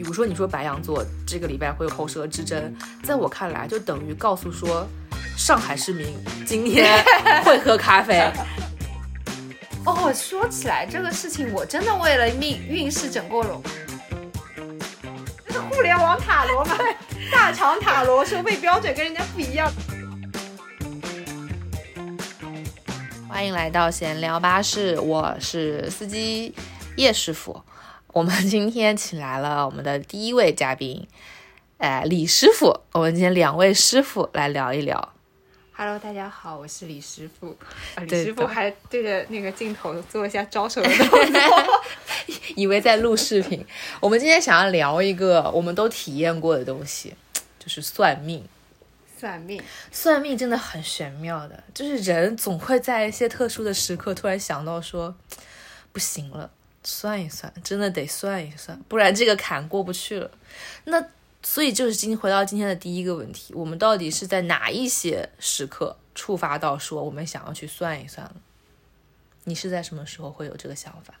比如说你说白羊座这个礼拜会有口舌之争，在我看来就等于告诉说上海市民今天 会喝咖啡。哦，说起来这个事情，我真的为了命运势整过容。这是互联网塔罗吗？大厂塔罗收费标准跟人家不一样。欢迎来到闲聊巴士，我是司机叶师傅。我们今天请来了我们的第一位嘉宾，哎，李师傅。我们今天两位师傅来聊一聊。Hello，大家好，我是李师傅。啊、李师傅还对着那个镜头做一下招手的动作。以为在录视频。我们今天想要聊一个我们都体验过的东西，就是算命。算命，算命真的很玄妙的，就是人总会在一些特殊的时刻突然想到说，不行了，算一算，真的得算一算，不然这个坎过不去了。那所以就是今回到今天的第一个问题，我们到底是在哪一些时刻触发到说我们想要去算一算了？你是在什么时候会有这个想法？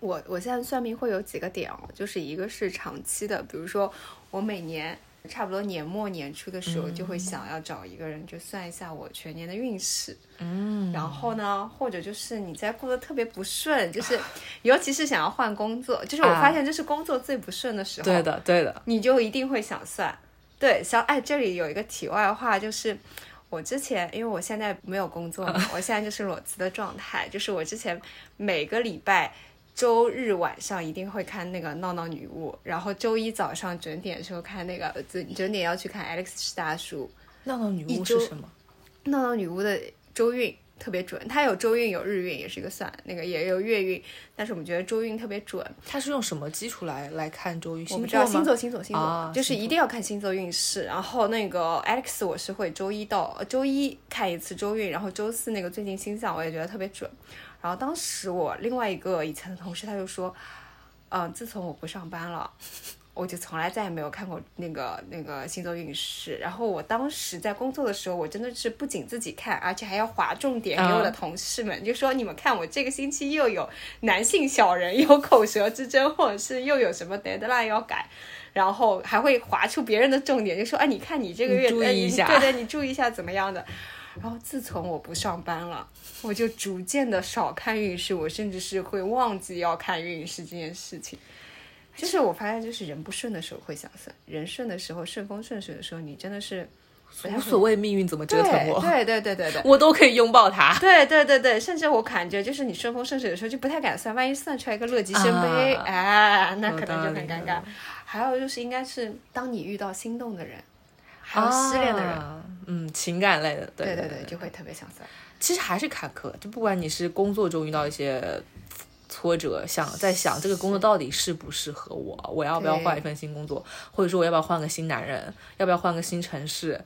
我我现在算命会有几个点哦，就是一个是长期的，比如说我每年差不多年末年初的时候，就会想要找一个人就算一下我全年的运势。嗯，然后呢，或者就是你在过得特别不顺，就是 尤其是想要换工作，就是我发现这是工作最不顺的时候，对的，对的，你就一定会想算。对，像哎，这里有一个题外话，就是我之前因为我现在没有工作嘛，我现在就是裸辞的状态，就是我之前每个礼拜。周日晚上一定会看那个《闹闹女巫》，然后周一早上准点的时候看那个准准点要去看 Alex 是大叔。闹闹女巫是什么？闹闹女巫的周运特别准，它有周运有日运，也是一个算那个也有月运，但是我们觉得周运特别准。它是用什么基础来来看周运？我不知道星座？星座星座，啊就是一定要看星座运势。然后那个 Alex 我是会周一到呃周一看一次周运，然后周四那个最近星象我也觉得特别准。然后当时我另外一个以前的同事他就说，嗯、自从我不上班了。我就从来再也没有看过那个那个星座运势。然后我当时在工作的时候，我真的是不仅自己看，而且还要划重点给我的嗯同事们，就说你们看我这个星期又有男性小人有口舌之争，或者是又有什么 deadline 要改。然后还会划出别人的重点，就说：“哎，你看你这个月，注意呃一下对对，你注意一下怎么样的。”然后自从我不上班了，我就逐渐的少看运势，我甚至是会忘记要看运势这件事情。就是我发现，就是人不顺的时候会想算，人顺的时候，顺风顺水的时候，你真的是无所谓命运怎么折腾我，对对对对对对。我都可以拥抱它。对对对对，甚至我感觉就是你顺风顺水的时候就不太敢算，万一算出来一个乐极生悲，啊哎，那可能就很尴尬。还有就是应该是当你遇到心动的人，还有失恋的人，啊。嗯，情感类的，对对对对，就会特别想算。其实还是坎坷，就不管你是工作中遇到一些挫折，想在想这个工作到底适不适合我，我要不要换一份新工作，或者说我要不要换个新男人，要不要换个新城市，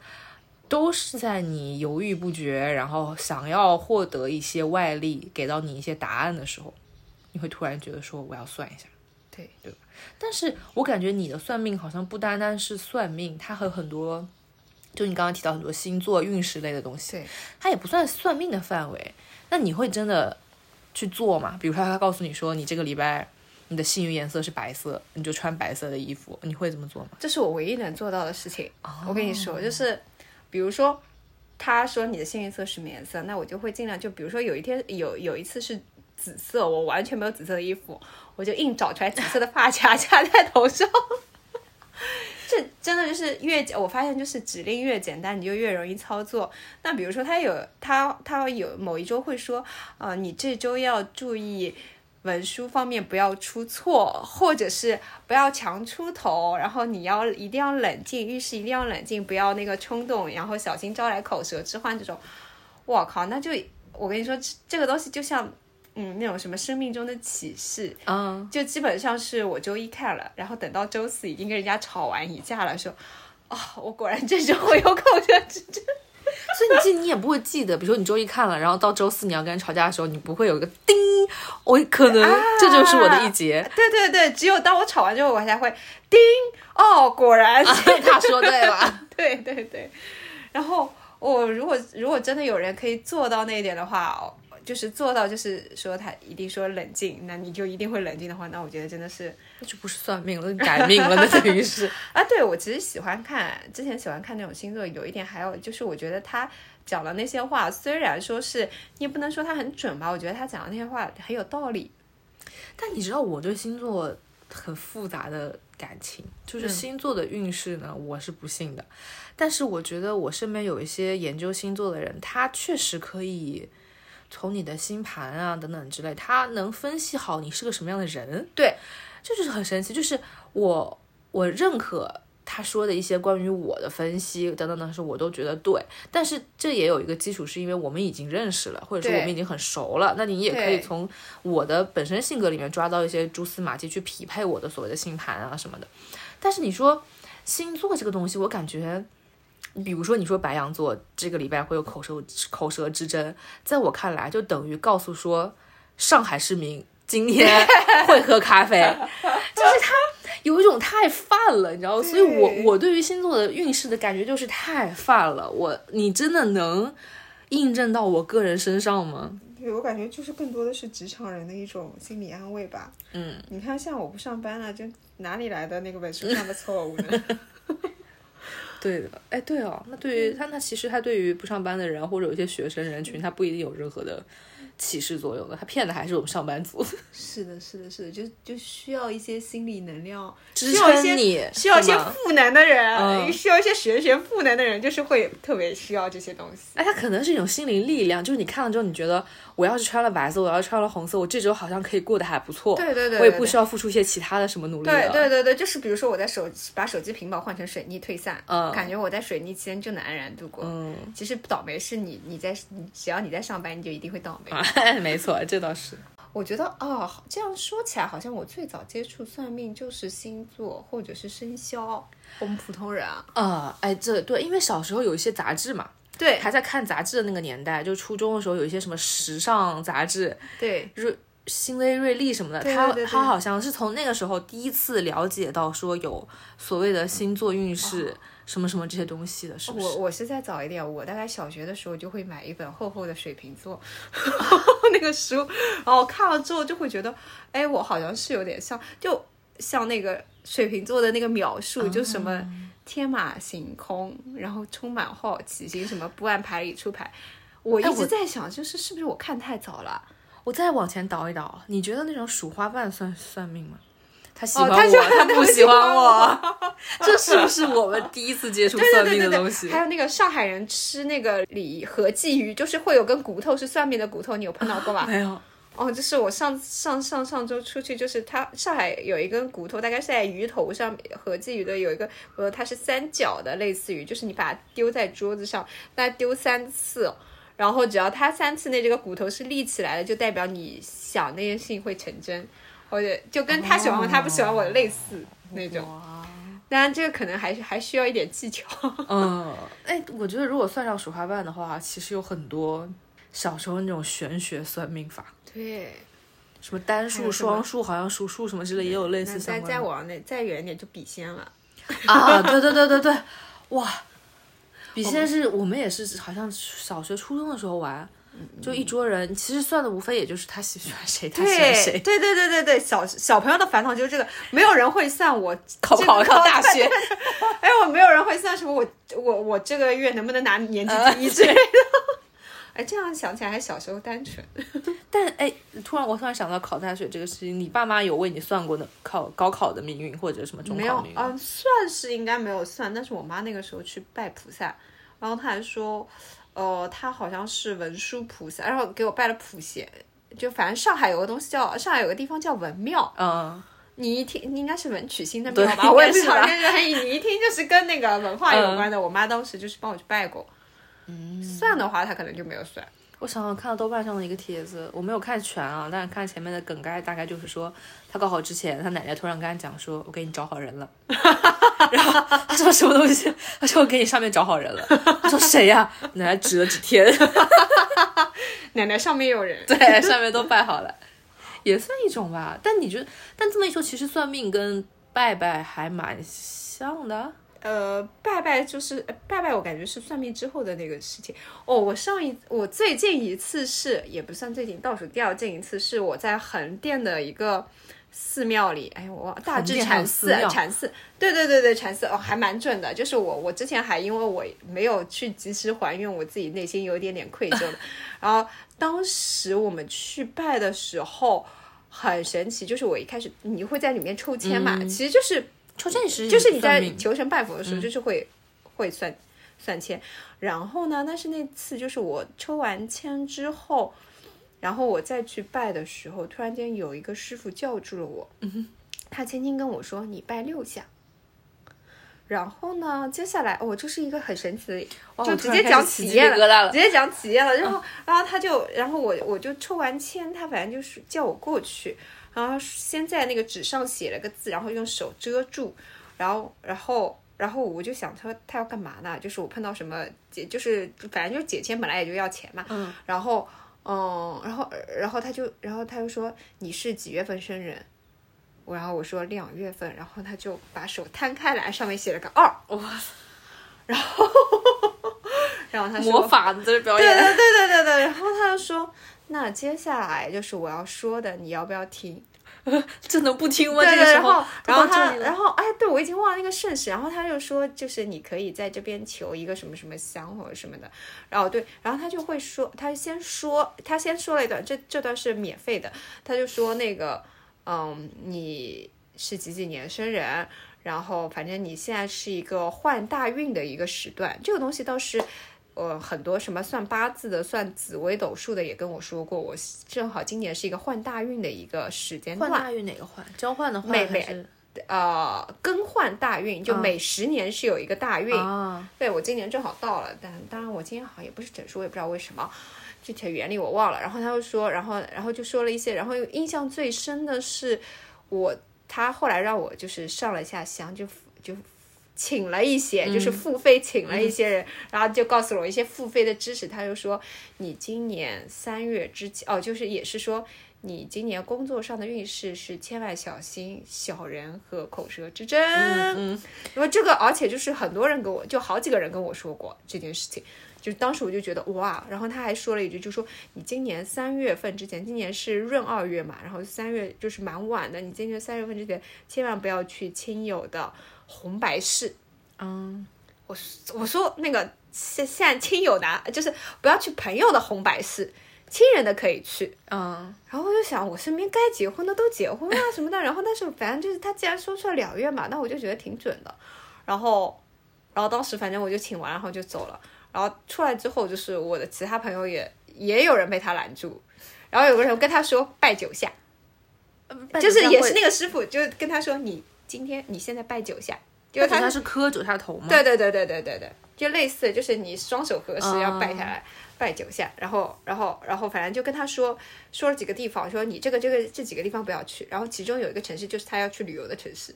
都是在你犹豫不决，然后想要获得一些外力给到你一些答案的时候，你会突然觉得说我要算一下。对。对，但是我感觉你的算命好像不单单是算命，它和很多，就你刚刚提到很多星座运势类的东西，对，它也不算算命的范围。那你会真的去做吗？比如说他告诉你说你这个礼拜你的幸运颜色是白色，你就穿白色的衣服，你会这么做吗？这是我唯一能做到的事情。哦我跟你说，就是比如说，他说你的幸运色是什么颜色，那我就会尽量就比如说有一天有有一次是紫色，我完全没有紫色的衣服，我就硬找出来紫色的发卡 夹在头上。这真的就是越，我发现就是指令越简单，你就越容易操作。那比如说他有他他有某一周会说，呃，你这周要注意文书方面不要出错，或者是不要强出头，然后你要一定要冷静，遇事一定要冷静，不要那个冲动，然后小心招来口舌之患这种。我靠，那就我跟你说，这个东西就像。嗯，那种什么生命中的启示，嗯，就基本上是我周一看了，然后等到周四已经跟人家吵完一架了，说，啊、我果然这周我有口舌之争。所以你记你也不会记得，比如说你周一看了，然后到周四你要跟人吵架的时候，你不会有一个叮，我可能这就是我的一劫。对对对，只有当我吵完之后，我才会叮，哦，果然是他说对了，对对对，然后我如果如果真的有人可以做到那一点的话，就是做到，就是说他一定说冷静，那你就一定会冷静的话，那我觉得真的是那就不是算命了，改命了，那等于是。啊，对我其实喜欢看，之前喜欢看那种星座，有一点还有就是，我觉得他讲的那些话，虽然说是你也不能说他很准吧，我觉得他讲的那些话很有道理。但你知道我对星座很复杂的感情，就是星座的运势呢，我是不信的。但是我觉得我身边有一些研究星座的人，他确实可以从你的星盘啊等等之类，他能分析好你是个什么样的人。对，这就是很神奇。就是我我认可他说的一些关于我的分析等等等，是我都觉得对。但是这也有一个基础，是因为我们已经认识了，或者说我们已经很熟了。那你也可以从我的本身性格里面抓到一些蛛丝马迹去匹配我的所谓的星盘啊什么的。但是你说星座这个东西，我感觉。比如说，你说白羊座这个礼拜会有口舌口舌之争，在我看来，就等于告诉说上海市民今天 会喝咖啡，就是他有一种太泛了，你知道所以我我对于星座的运势的感觉就是太泛了。我你真的能印证到我个人身上吗？对我感觉就是更多的是职场人的一种心理安慰吧。嗯，你看，像我不上班了，就哪里来的那个本书上的错误呢？对的，哎，对哦，那对于他，那其实他对于不上班的人或者有些学生人群，他不一定有任何的启示作用的，他骗的还是我们上班族。是的，是的，是的，就就需要一些心理能量，支撑你，需要一些赋能的人，需要一些玄学赋能的人，就是会特别需要这些东西。哎，他可能是一种心灵力量，就是你看了之后，你觉得。我要是穿了白色，我要是穿了红色，我这周好像可以过得还不错。对对对，我也不需要付出一些其他的什么努力。对对对对，就是比如说我在手把手机屏保换成水逆退散，嗯，感觉我在水逆期间就能安然度过。嗯，其实倒霉是你，你在只要你在上班，你就一定会倒霉。没错，这倒是。我觉得哦，这样说起来，好像我最早接触算命就是星座或者是生肖。我们普通人啊，啊，哎，这对，因为小时候有一些杂志嘛。对，还在看杂志的那个年代，就初中的时候有一些什么时尚杂志，对，瑞新蕾、瑞丽什么的，他他好像是从那个时候第一次了解到说有所谓的星座运势什么什么这些东西的，是不是？我我是再早一点，我大概小学的时候就会买一本厚厚的水瓶座 那个书，然后看了之后就会觉得，哎，我好像是有点像，就像那个水瓶座的那个描述，就什么。天马行空，然后充满好奇心，什么不按牌理出牌。我一直在想，就是是不是我看太早了？我再往前倒一倒，你觉得那种数花瓣算算命吗？他喜欢我，他不喜欢我，这是不是我们第一次接触算命的东西？还有那个上海人吃那个李和鲫鱼，就是会有根骨头是算命的骨头，你有碰到过吗？没有。哦，就是我上上上上周出去，就是他上海有一根骨头，大概是在鱼头上，和鲫鱼的有一个，呃，它是三角的，类似于，就是你把它丢在桌子上，那丢三次，然后只要它三次内这个骨头是立起来的，就代表你想那件事情会成真，或者就跟他喜欢我，他不喜欢我类似那种。当然，这个可能还是还需要一点技巧。嗯，哎，我觉得如果算上数花瓣的话，其实有很多小时候那种玄学算命法。对，什么单数、双数，好像数数什么之类也有类似相关。再再往那再远一点就笔仙了。啊，对对对对对，哇，笔仙是我们也是好像小学初中的时候玩，就一桌人，其实算的无非也就是他喜欢谁，他喜欢谁。对对对对对，小小朋友的烦恼就是这个，没有人会算我 考不考考大学。哎，我没有人会算什么我我我这个月能不能拿年级第一之类的。哎，这样想起来还小时候单纯，但哎，突然我突然想到考大学这个事情，你爸妈有为你算过的考高考的命运或者什么中考命运？嗯，算是应该没有算，但是我妈那个时候去拜菩萨，然后她还说，呃，她好像是文殊菩萨，然后给我拜了普贤，就反正上海有个东西叫上海有个地方叫文庙，嗯，你一听你应该是文曲星的庙吧？我也是，你一听就是跟那个文化有关的。我妈当时就是帮我去拜过。算的话，他可能就没有算。我想想，看到豆瓣上的一个帖子，我没有看全啊，但是看前面的梗概，大概就是说，他高考之前，他奶奶突然跟他讲说：“我给你找好人了。” 然后他说什么东西？他说：“我给你上面找好人了。”他说：“谁呀？”奶奶指了指天，奶奶上面有人，对，上面都拜好了，也算一种吧。但你觉得，但这么一说，其实算命跟拜拜还蛮像的。呃，拜拜就是呃拜拜，我感觉是算命之后的那个事情。哦，我上一我最近一次是也不算最近，倒数第二近一次是我在横店的一个寺庙里，哎，我忘大智横店还有禅寺，寺禅寺，对对对对，禅寺哦，还蛮准的。就是我我之前还因为我没有去及时还愿，我自己内心有一点点愧疚的。然后当时我们去拜的时候。很神奇，就是我一开始你会在里面抽签嘛，其实就是抽签也是就是你在求神拜佛的时候，就是会、会算算签。然后呢，但是那次就是我抽完签之后，然后我再去拜的时候，突然间有一个师傅叫住了我，他轻轻跟我说：“你拜六下。”然后呢，接下来哦，这是一个很神奇的，就直接讲开始起鸡体验皮疙瘩了。直接讲企业了。然后，然后他就，然后我我就抽完签，他反正就是叫我过去，然后先在那个纸上写了个字，然后用手遮住，然后，然后，然后我就想他他要干嘛呢？就是我碰到什么解，就是反正就是解签本来也就要钱嘛，嗯，然后，嗯，然后，然后他就，然后他就说你是几月份生人？我然后我说两月份，然后他就把手摊开来，上面写了个二，哇，然后，然后他说魔法在这表对演，对对对对对，然后他就说，那接下来就是我要说的，你要不要听？真的不听吗？对对，这个时候然后，然后他，然后哎，对我已经忘了那个盛世，然后他就说，就是你可以在这边求一个什么什么香或者什么的，然后对，然后他就会说，他先说，他先说了一段，这这段是免费的，他就说那个，嗯，你是几几年生人，然后反正你现在是一个换大运的一个时段，这个东西倒是。呃，很多什么算八字的、算紫微斗数的也跟我说过，我正好今年是一个换大运的一个时间段。换大运哪个换？交换的换每每还是呃更换大运，就每十年是有一个大运。啊？对我今年正好到了，但当然我今年好像也不是整数，我也不知道为什么，具体的原理我忘了。然后他又说，然后然后就说了一些，然后印象最深的是我他后来让我就是上了一下香，就就。请了一些，就是付费请了一些人，然后就告诉了我一些付费的知识。他就说，你今年三月之前，哦，就是也是说，你今年工作上的运势是千万小心小人和口舌之争。嗯，因为这个，而且就是很多人跟我，就好几个人跟我说过这件事情，就当时我就觉得哇，然后他还说了一句，就说你今年三月份之前，今年是闰二月嘛，然后三月就是蛮晚的，你今年三月份之前千万不要去亲友的红白事。嗯，我我说那个现现在亲友的，就是不要去朋友的红白事，亲人的可以去。嗯，然后我就想，我身边该结婚的都结婚啊什么的，然后但是反正就是他既然说出了两月嘛，那我就觉得挺准的。然后，然后当时反正我就请完，然后就走了。然后出来之后，就是我的其他朋友也也有人被他拦住，然后有个人跟他说拜九下，就是也是那个师傅就跟他说，你今天你现在拜九下，就就是他他是磕九下头吗？对对对对对对对，就类似，就是你双手合十哦要拜下来，拜九下，然后然后然后反正就跟他说说了几个地方，说你这个这个这几个地方不要去，然后其中有一个城市就是他要去旅游的城市，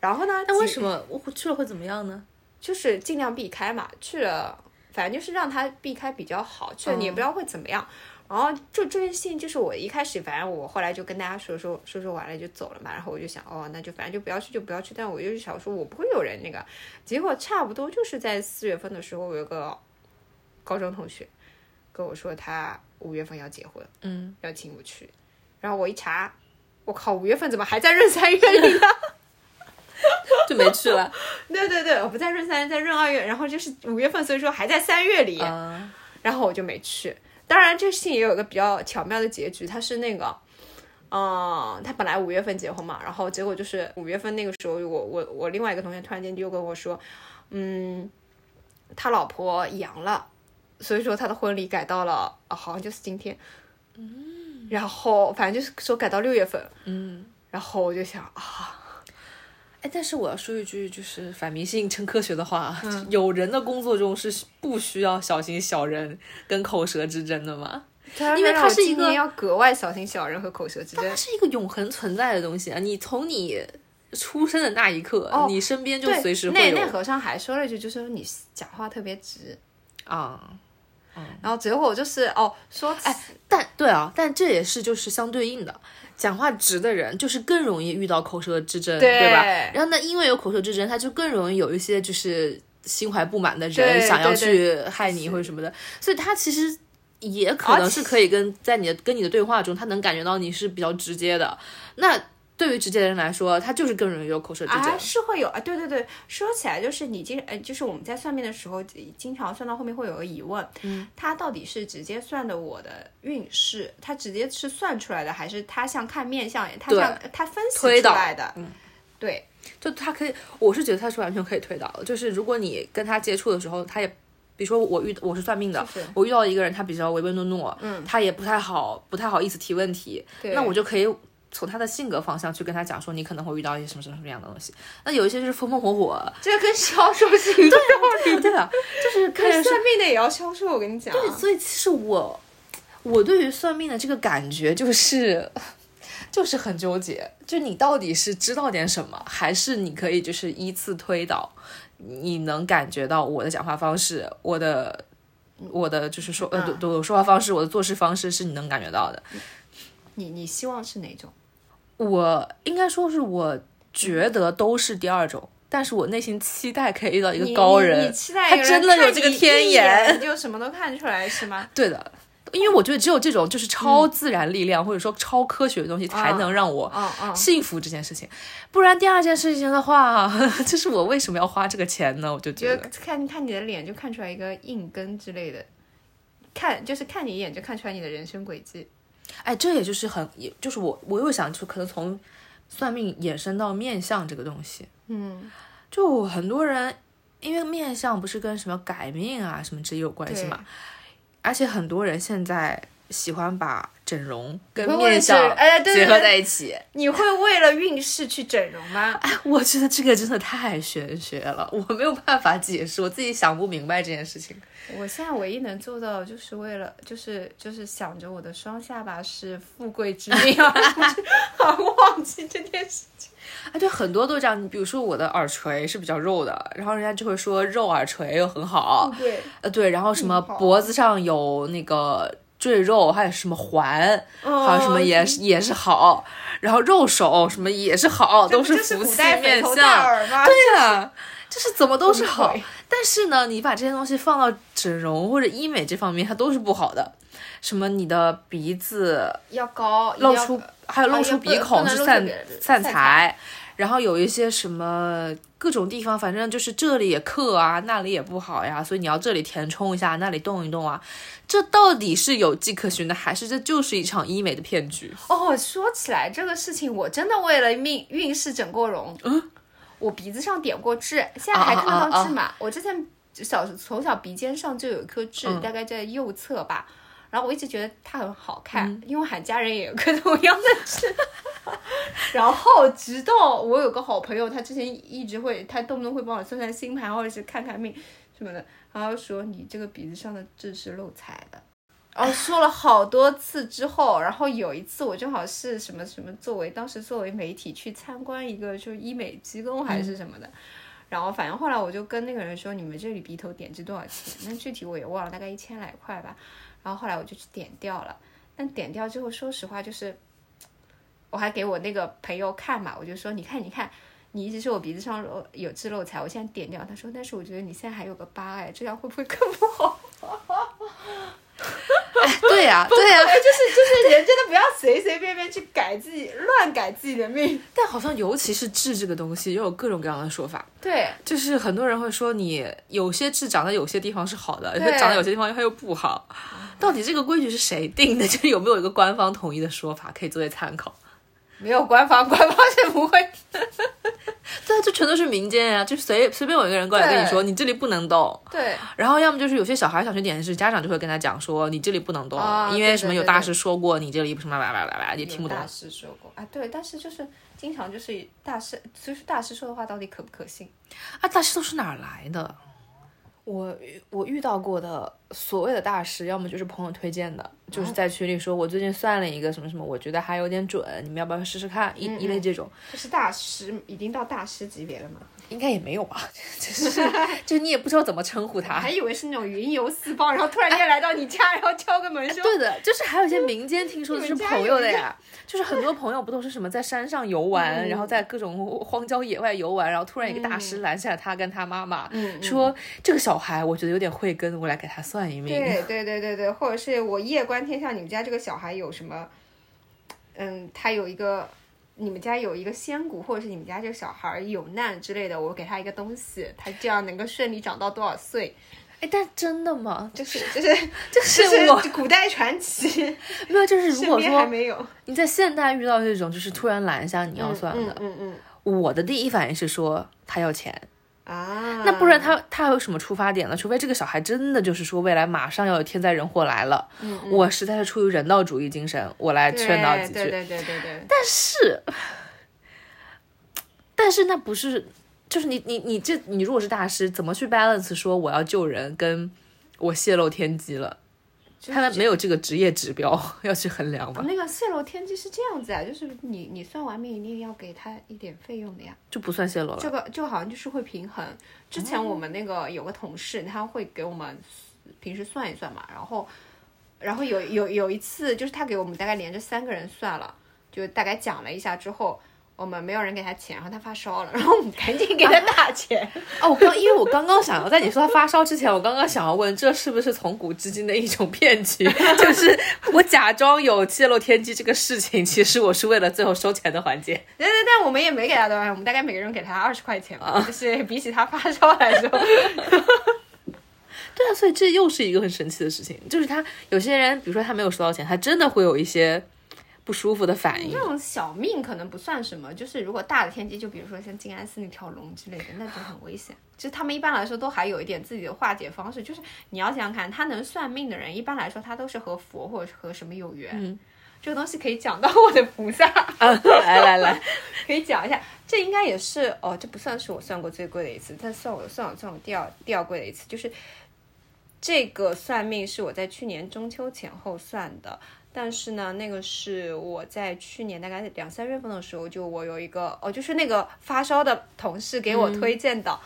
然后呢，那为什么我去了会怎么样呢？就是尽量避开嘛，去了反正就是让他避开比较好，去了你也不知道会怎么样。然后就这件事情，就是我一开始，反正我后来就跟大家说说说说完了就走了嘛。然后我就想，哦，那就反正就不要去就不要去。但我就是想说，我不会有人那个。结果差不多就是在四月份的时候，我有个高中同学跟我说，他五月份要结婚，嗯，要请我去。然后我一查，我靠，五月份怎么还在闰三月里呢？就没去了。对对对，我不在闰三，在闰二月，然后就是五月份，所以说还在三月里。啊，然后我就没去。当然，这个事情也有一个比较巧妙的结局，他是那个，嗯，他本来五月份结婚嘛，然后结果就是五月份那个时候，我我我另外一个同学突然间就跟我说，嗯，他老婆阳了，所以说他的婚礼改到了，啊，好像就是今天，嗯，然后反正就是说改到六月份，嗯，然后我就想啊，哎，但是我要说一句，就是反迷信称科学的话，嗯 有人的工作中是不需要小心小人跟口舌之争的吗？因为它是一个要格外小心小人和口舌之争它。是一个永恒存在的东西啊！你从你出生的那一刻，哦你身边就，随时会有那那和尚还说了一句，就是你讲话特别直，啊。然后结果就是哦说，哎，但对啊，但这也是就是相对应的，讲话直的人，就是更容易遇到口舌之争，对吧？然后呢，因为有口舌之争，他就更容易有一些就是心怀不满的人想要去害你或者什么的，所以他其实也可能是可以跟在你的跟你的对话中，他能感觉到你是比较直接的。那对于直接的人来说，他就是更容易有口舌之争。啊，是会有啊，对对对，说起来就是你经呃，就是我们在算命的时候，经常算到后面会有个疑问，嗯，他到底是直接算的我的运势，他直接是算出来的，还是他像看面相，他对像他分析出来的？嗯，对，就他可以，我是觉得他是完全可以推导的。就是如果你跟他接触的时候，他也，比如说我遇我是算命的，是我遇到一个人，他比较唯唯诺诺，嗯，他也不太好，不太好意思提问题，那我就可以从他的性格方向去跟他讲说，你可能会遇到一些什么什么什么样的东西。那有一些就是风风火火，这跟销售是一个道理，对啊，就是看跟算命的也要销售，我跟你讲，对，所以其实我我对于算命的这个感觉就是。就是很纠结，就你到底是知道点什么，还是你可以就是依次推导，你能感觉到我的讲话方式，我的我的就是说呃，对对，我说话方式，我的做事方式是你能感觉到的。你你希望是哪种？我应该说是我觉得都是第二种，但是我内心期待可以遇到一个高人，你你期待他真的有这个天眼眼就什么都看出来是吗？对的，因为我觉得只有这种就是超自然力量、或者说超科学的东西，才能让我幸福这件事情。不然第二件事情的话，就是我为什么要花这个钱呢？我就觉得，看看你的脸就看出来一个硬根之类的，看就是看你一眼就看出来你的人生轨迹。哎，这也就是很，也就是我我又想，就可能从算命衍生到面相这个东西。嗯，就很多人因为面相不是跟什么改命啊什么这有关系嘛，而且很多人现在喜欢把整容跟面相结合在一起。你会为了运势去整容吗？哎，我觉得这个真的太玄学了，我没有办法解释，我自己想不明白这件事情。我现在唯一能做到，就是为了，就是就是想着我的双下巴是富贵之命，而忘记这件事情。哎，对，很多都这样。你比如说我的耳垂是比较肉的，然后人家就会说肉耳垂又很好。对，呃，对，然后什么脖子上有那个赘肉，还有什么环，还有什么也是也是好。然后肉手什么也是好，都是福气面相。对呀、就是怎么都是好。但是呢，你把这些东西放到整容或者医美这方面，它都是不好的。什么你的鼻子要高，露出，还有露啊出鼻孔是散散财，然后有一些什么各种地方，反正就是这里也克啊，那里也不好呀，所以你要这里填充一下，那里动一动啊，这到底是有迹可循的，还是这就是一场医美的骗局？哦，说起来这个事情，我真的为了命运势整过容。嗯，我鼻子上点过痣，现在还看得啊啊啊到痣嘛？我之前小从小鼻尖上就有一颗痣，嗯大概在右侧吧。然后我一直觉得它很好看，嗯因为我喊家人也有颗同样的痣。然后直到我有个好朋友，他之前一直会，他动不动会帮我算算星盘或者是看看命什么的，然后说你这个鼻子上的痣是漏财的。然后说了好多次之后，然后有一次我正好是什么什么作为当时作为媒体去参观一个就是医美机构还是什么的，然后反正后来我就跟那个人说你们这里鼻头点痣多少钱？那具体我也忘了，大概一千来块吧。然后后来我就去点掉了，但点掉之后，说实话就是，我还给我那个朋友看嘛，我就说你看你看。你一直说我鼻子上有痣漏财，我现在点掉。他说，但是我觉得你现在还有个疤哎，这样会不会更不好？对呀、对呀、哎，就是就是人真的不要随随便便去改自己，乱改自己的命。但好像尤其是痣这个东西，又有各种各样的说法。对，就是很多人会说你有些痣长在有些地方是好的，有些长在有些地方它又不好。到底这个规矩是谁定的？就有没有一个官方统一的说法可以作为参考？没有官方，官方是不会。对啊，这全都是民间呀、就随随便有一个人过来跟你说你这里不能动，对，然后要么就是有些小孩想学点是，家长就会跟他讲说你这里不能动，啊因为什么有大师说过你这里什么啦啦啦啦，也听不懂。大师说过啊，对，但是就是经常就是大师，就是大师说的话到底可不可信？啊，大师都是哪儿来的？我我遇到过的所谓的大师，要么就是朋友推荐的，就是在群里说，我最近算了一个什么什么，我觉得还有点准，你们要不要试试看？一一类这种，就是大师，已经到大师级别了吗？应该也没有吧，就是就是你也不知道怎么称呼他，还以为是那种云游四方，然后突然间来到你家，然后敲个门说，对的，就是还有一些民间听说的是朋友的呀，就是很多朋友不都是什么在山上游玩，然后在各种荒郊野外游玩，然后突然一个大师拦下了他跟他妈妈，嗯说这个小孩我觉得有点慧根，我来给他算一命。对对对对对，或者是我夜观天象，你们家这个小孩有什么？嗯，他有一个，你们家有一个仙骨，或者是你们家这个小孩有难之类的，我给他一个东西，他这样能够顺利长到多少岁？哎，但真的吗？就是就是就是古代传奇，没有，就是如果说还说没有你在现代遇到这种就是突然拦下你要算的，嗯嗯我的第一反应是说他要钱，嗯啊，那不然他他还有什么出发点呢？除非这个小孩真的就是说未来马上要有天灾人祸来了，我实在是出于人道主义精神，我来劝导几句。对对对对对，但是，但是那不是，就是你你你这你如果是大师，怎么去 balance 说我要救人跟我泄露天机了？他们没有这个职业指标 要去衡量吧？那个泄露天机是这样子啊，就是你你算完命一定要给他一点费用的呀。就不算泄露了。这个就好像就是会平衡。之前我们那个有个同事，他会给我们平时算一算嘛，然后，然后有有有一次，就是他给我们大概连着三个人算了，就大概讲了一下之后。我们没有人给他钱，然后他发烧了，然后我们赶紧给他打钱。哦，我刚因为我刚刚想要在你说他发烧之前，我刚刚想要问，这是不是从古至今的一种骗局？就是我假装有泄露天机这个事情，其实我是为了最后收钱的环节。对对对，我们也没给他多少，我们大概每个人给他二十块钱吧，就是比起他发烧来说，对啊，所以这又是一个很神奇的事情，就是他有些人，比如说他没有收到钱，他真的会有一些不舒服的反应这。种小命可能不算什么，就是如果大的天机，就比如说像静安寺那条龙之类的，那就很危险。就是他们一般来说都还有一点自己的化解方式，就是你要想想看，他能算命的人，一般来说他都是和佛或者和什么有缘。嗯这个东西可以讲到我的菩萨，啊，来来来，可以讲一下。这应该也是哦，这不算是我算过最贵的一次，但算我算我算我第二第二贵的一次，就是这个算命是我在去年中秋前后算的。但是呢，那个是我在去年大概两三月份的时候，就我有一个哦，就是那个发烧的同事给我推荐的，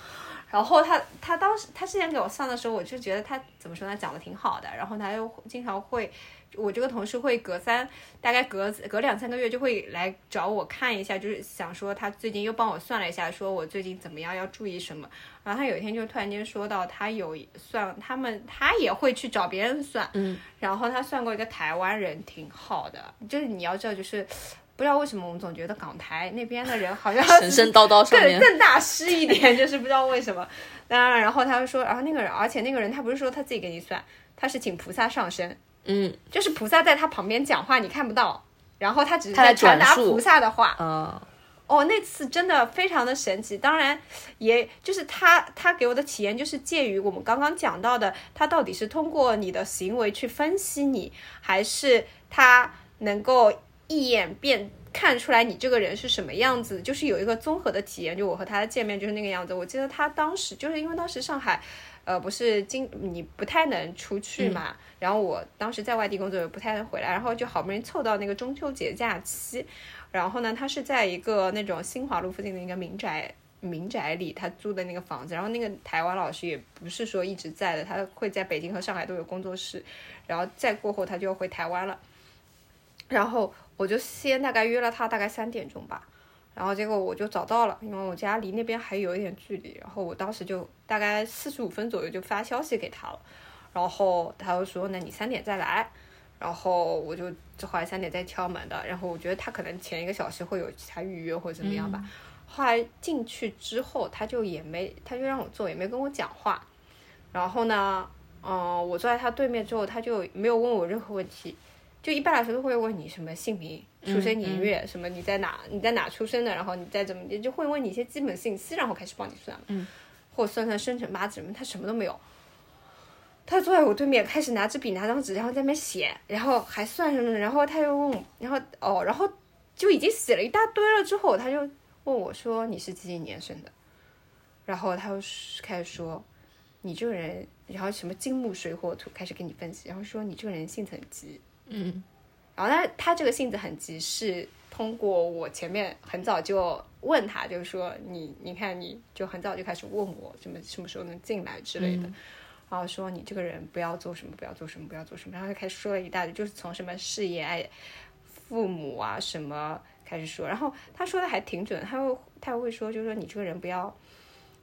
然后他他当时他之前给我算的时候，我就觉得他怎么说呢，讲的挺好的，然后他又经常会，我这个同事会隔三大概隔隔两三个月就会来找我看一下，就是想说他最近又帮我算了一下，说我最近怎么样，要注意什么。然后他有一天就突然间说到，他有算他们他也会去找别人算，嗯，然后他算过一个台湾人挺好的，就是你要知道就是。不知道为什么我们总觉得港台那边的人好像 神神叨叨上面，更更大师一点，就是不知道为什么。当然，然后他就说，然后那个人，而且那个人他不是说他自己给你算，他是请菩萨上身，嗯就是菩萨在他旁边讲话，你看不到，然后他只是在在传达菩萨的话。嗯，哦，那次真的非常的神奇，当然，也就是他他给我的体验就是介于我们刚刚讲到的，他到底是通过你的行为去分析你，还是他能够一眼辨看出来你这个人是什么样子，就是有一个综合的体验。就我和他的见面就是那个样子。我记得他当时就是因为当时上海，呃，不是经你不太能出去嘛，然后我当时在外地工作也不太能回来，然后就好不容易凑到那个中秋节假期，然后呢，他是在一个那种新华路附近的一个民宅。民宅里，他租的那个房子，然后那个台湾老师也不是说一直在的，他会在北京和上海都有工作室，然后再过后他就要回台湾了，然后我就先大概约了他大概三点钟吧，然后结果我就找到了，因为我家离那边还有一点距离，然后我当时就大概四十五分左右就发消息给他了，然后他就说那你三点再来，然后我就就后来三点再敲门的，然后我觉得他可能前一个小时会有其他预约或者怎么样吧，后来进去之后他就也没他就让我坐，也没跟我讲话，然后呢，嗯、我坐在他对面之后，他就没有问我任何问题。就一般来说都会问你什么姓名、出生年月，什么你在哪你在哪出生的，然后你在怎么就会问你一些基本信息，然后开始帮你算，嗯，或算算生辰八字什么，他什么都没有。他坐在我对面，开始拿支笔、拿张纸，然后在那边写，然后还算什么，然后他又问我，然后哦，然后就已经写了一大堆了之后，他就问我说你是几几年生的，然后他又开始说你这个人，然后什么金木水火土开始给你分析，然后说你这个人性子很急，嗯，然后他他这个性子很急，是通过我前面很早就问他，就是说你你看你就很早就开始问我什么什么时候能进来之类的，然后说你这个人不要做什么不要做什么不要做什么，然后就开始说了一大堆，就是从什么事业爱父母啊什么开始说，然后他说的还挺准，他会他会说就是说你这个人不要。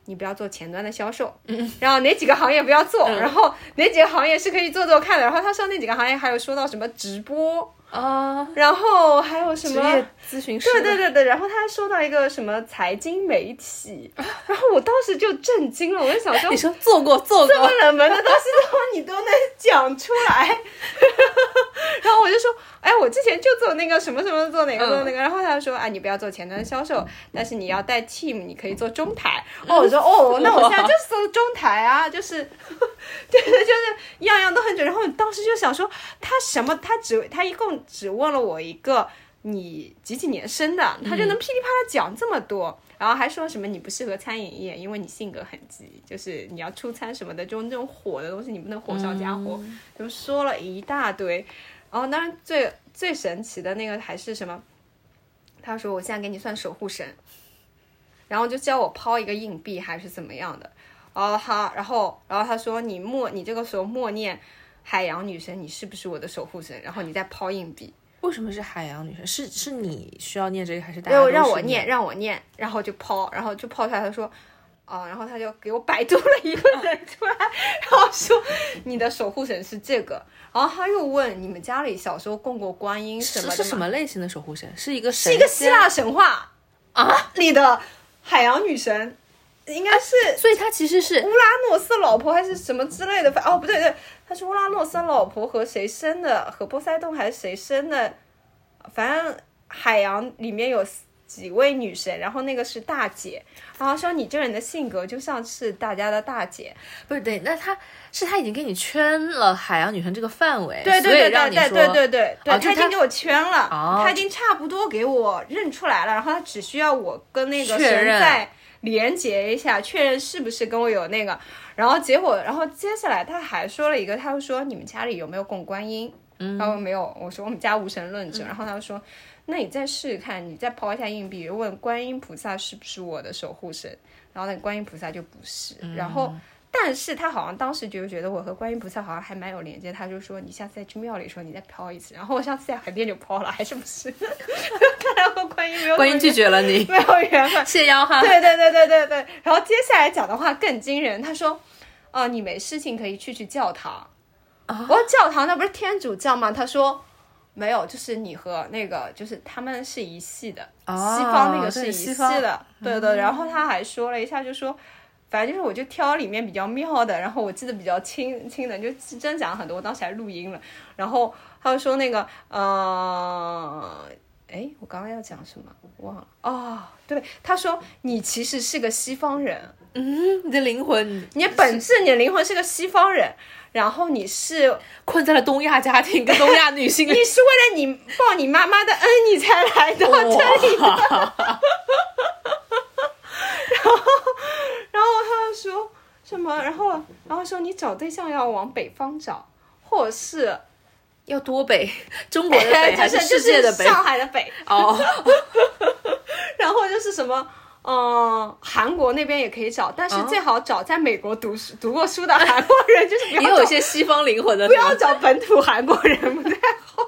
你不要做前端的销售，嗯，然后哪几个行业不要做，然后哪几个行业是可以做做看的。然后他说那几个行业还有说到什么直播啊，然后还有什么？业咨询师，对对对对，然后他还说到一个什么财经媒体，然后我当时就震惊了，我就想说，你说做过做过。这么，冷门的东西都你都能讲出来，然后我就说，哎，我之前就做那个什么什么做哪个做哪个，然后他就说，哎，你不要做前端销售，但是你要带 team，你可以做中台。哦，我说，哦，那我现在就是做中台啊，就是，对对，就是样样都很准。然后我当时就想说，他什么，他只他一共只问了我一个。你几几年生的，他就能噼里啪啦讲这么多，然后还说什么你不适合餐饮业，因为你性格很急，就是你要出餐什么的，就那种火的东西你不能火上加火，就说了一大堆。然后当然最最神奇的那个还是什么？他说我现在给你算守护神，然后就教我抛一个硬币还是怎么样的。然后他，然后然后他说你默你这个时候默念海洋女神，你是不是我的守护神？然后你再抛硬币。为什么是海洋女神？是是你需要念这个，还是大家都让让我念，让我念，然后就抛，然后就抛出来。他说，啊、然后他就给我百度了一个人出来，然后说你的守护神是这个。然后他又问你们家里小时候供过观音什么的是是什么类型的守护神？是一个是一个希腊神话啊里的海洋女神，应该是所以他其实是乌拉诺斯老婆还是什么之类的？反哦不对对，他是乌拉诺斯老婆和谁生的？和波塞冬还是谁生的？反正海洋里面有几位女神，然后那个是大姐，然后说你这人的性格就像是大家的大姐，不是对？那他是他已经给你圈了海洋女神这个范围，对对对对对对对对对，哦他他已经给我圈了，哦他已经差不多给我认出来了，然后他只需要我跟那个神再连接一下，确认是不是跟我有那个，然后结果，然后接下来他还说了一个，他就说你们家里有没有供观音？嗯，然后没有，我说我们家无神论者，然后他就说。那你再试试看，你再抛一下硬币，问观音菩萨是不是我的守护神，然后那观音菩萨就不是，然后但是他好像当时就觉得我和观音菩萨好像还蛮有连接，他就说你下次再去庙里的时候你再抛一次，然后我上次在海边就抛了，还是不是？看来和观音没有观音拒绝了你，没有缘分，谢邀哈。对对对对对对。然后接下来讲的话更惊人，他说，哦、你没事情可以去去教堂。啊我说教堂那不是天主教吗？他说。没有，就是你和那个，就是他们是一系的，哦西方那个是一系的，对对。然后他还说了一下，就说，反正就是我就挑里面比较妙的，然后我记得比较清清的，就真讲了很多，我当时还录音了。然后他就说那个，呃，哎，我刚刚要讲什么？我忘了哦，对，他说你其实是个西方人，嗯，你的灵魂你的本质，你的灵魂是个西方人，然后你是困在了东亚家庭跟东亚女性 你是为了你报你妈妈的恩，你才来到这里的。哇 然后什么，然后然后说你找对象要往北方找，或者是要多北，中国的北还就是世界的北？就是上海的北，哦，然后就是什么。嗯，韩国那边也可以找，但是最好找在美国读书、读过书的韩国人，就是也有一些西方灵魂的，不要找本土韩国人，不太好，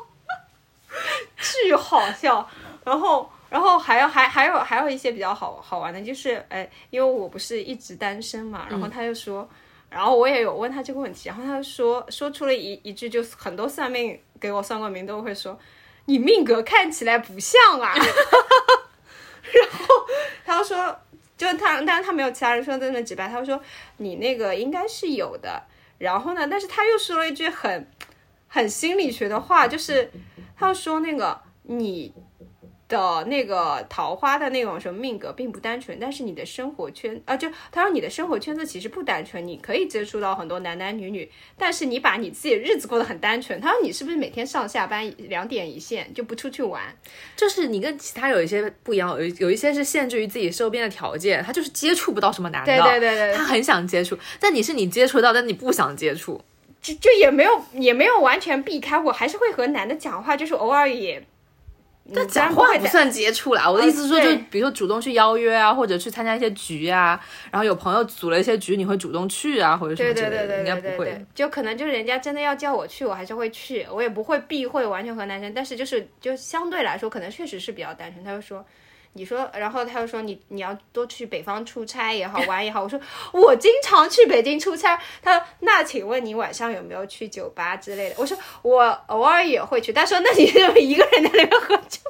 巨好笑。然后，然后还有还还有还有一些比较好好玩的，就是哎，因为我不是一直单身嘛，然后他就说，然后我也有问他这个问题，然后他就说说出了一一句，就是很多算命给我算过命都会说，你命格看起来不像啊。然后他就说，就他，但是他没有其他人说的那么直白，他就说你那个应该是有的。然后呢，但是他又说了一句很很心理学的话，就是他说那个你的那个桃花的那种什么命格并不单纯，但是你的生活圈啊，就他说你的生活圈子其实不单纯，你可以接触到很多男男女女，但是你把你自己的日子过得很单纯。他说你是不是每天上下班两点一线就不出去玩？就是你跟其他有一些不一样，有有一些是限制于自己周边的条件，他就是接触不到什么男的，对对对对他很想接触，但你是你接触到，但你不想接触，就就也没有也没有完全避开，我还是会和男的讲话，就是偶尔也。但嗯讲话不算接触啦，我的意思是说，就比如说主动去邀约啊，或者去参加一些局啊，然后有朋友组了一些局，你会主动去啊，或者什么之类的，应该不会就可能就是人家真的要叫我去，我还是会去，我也不会避讳完全和男生，但是就是就相对来说，可能确实是比较单纯。他就说。你说，然后他就说你你要多去北方出差也好，玩也好。我说我经常去北京出差。他说那请问你晚上有没有去酒吧之类的？我说我偶尔也会去。他说那你一个人在那边喝酒？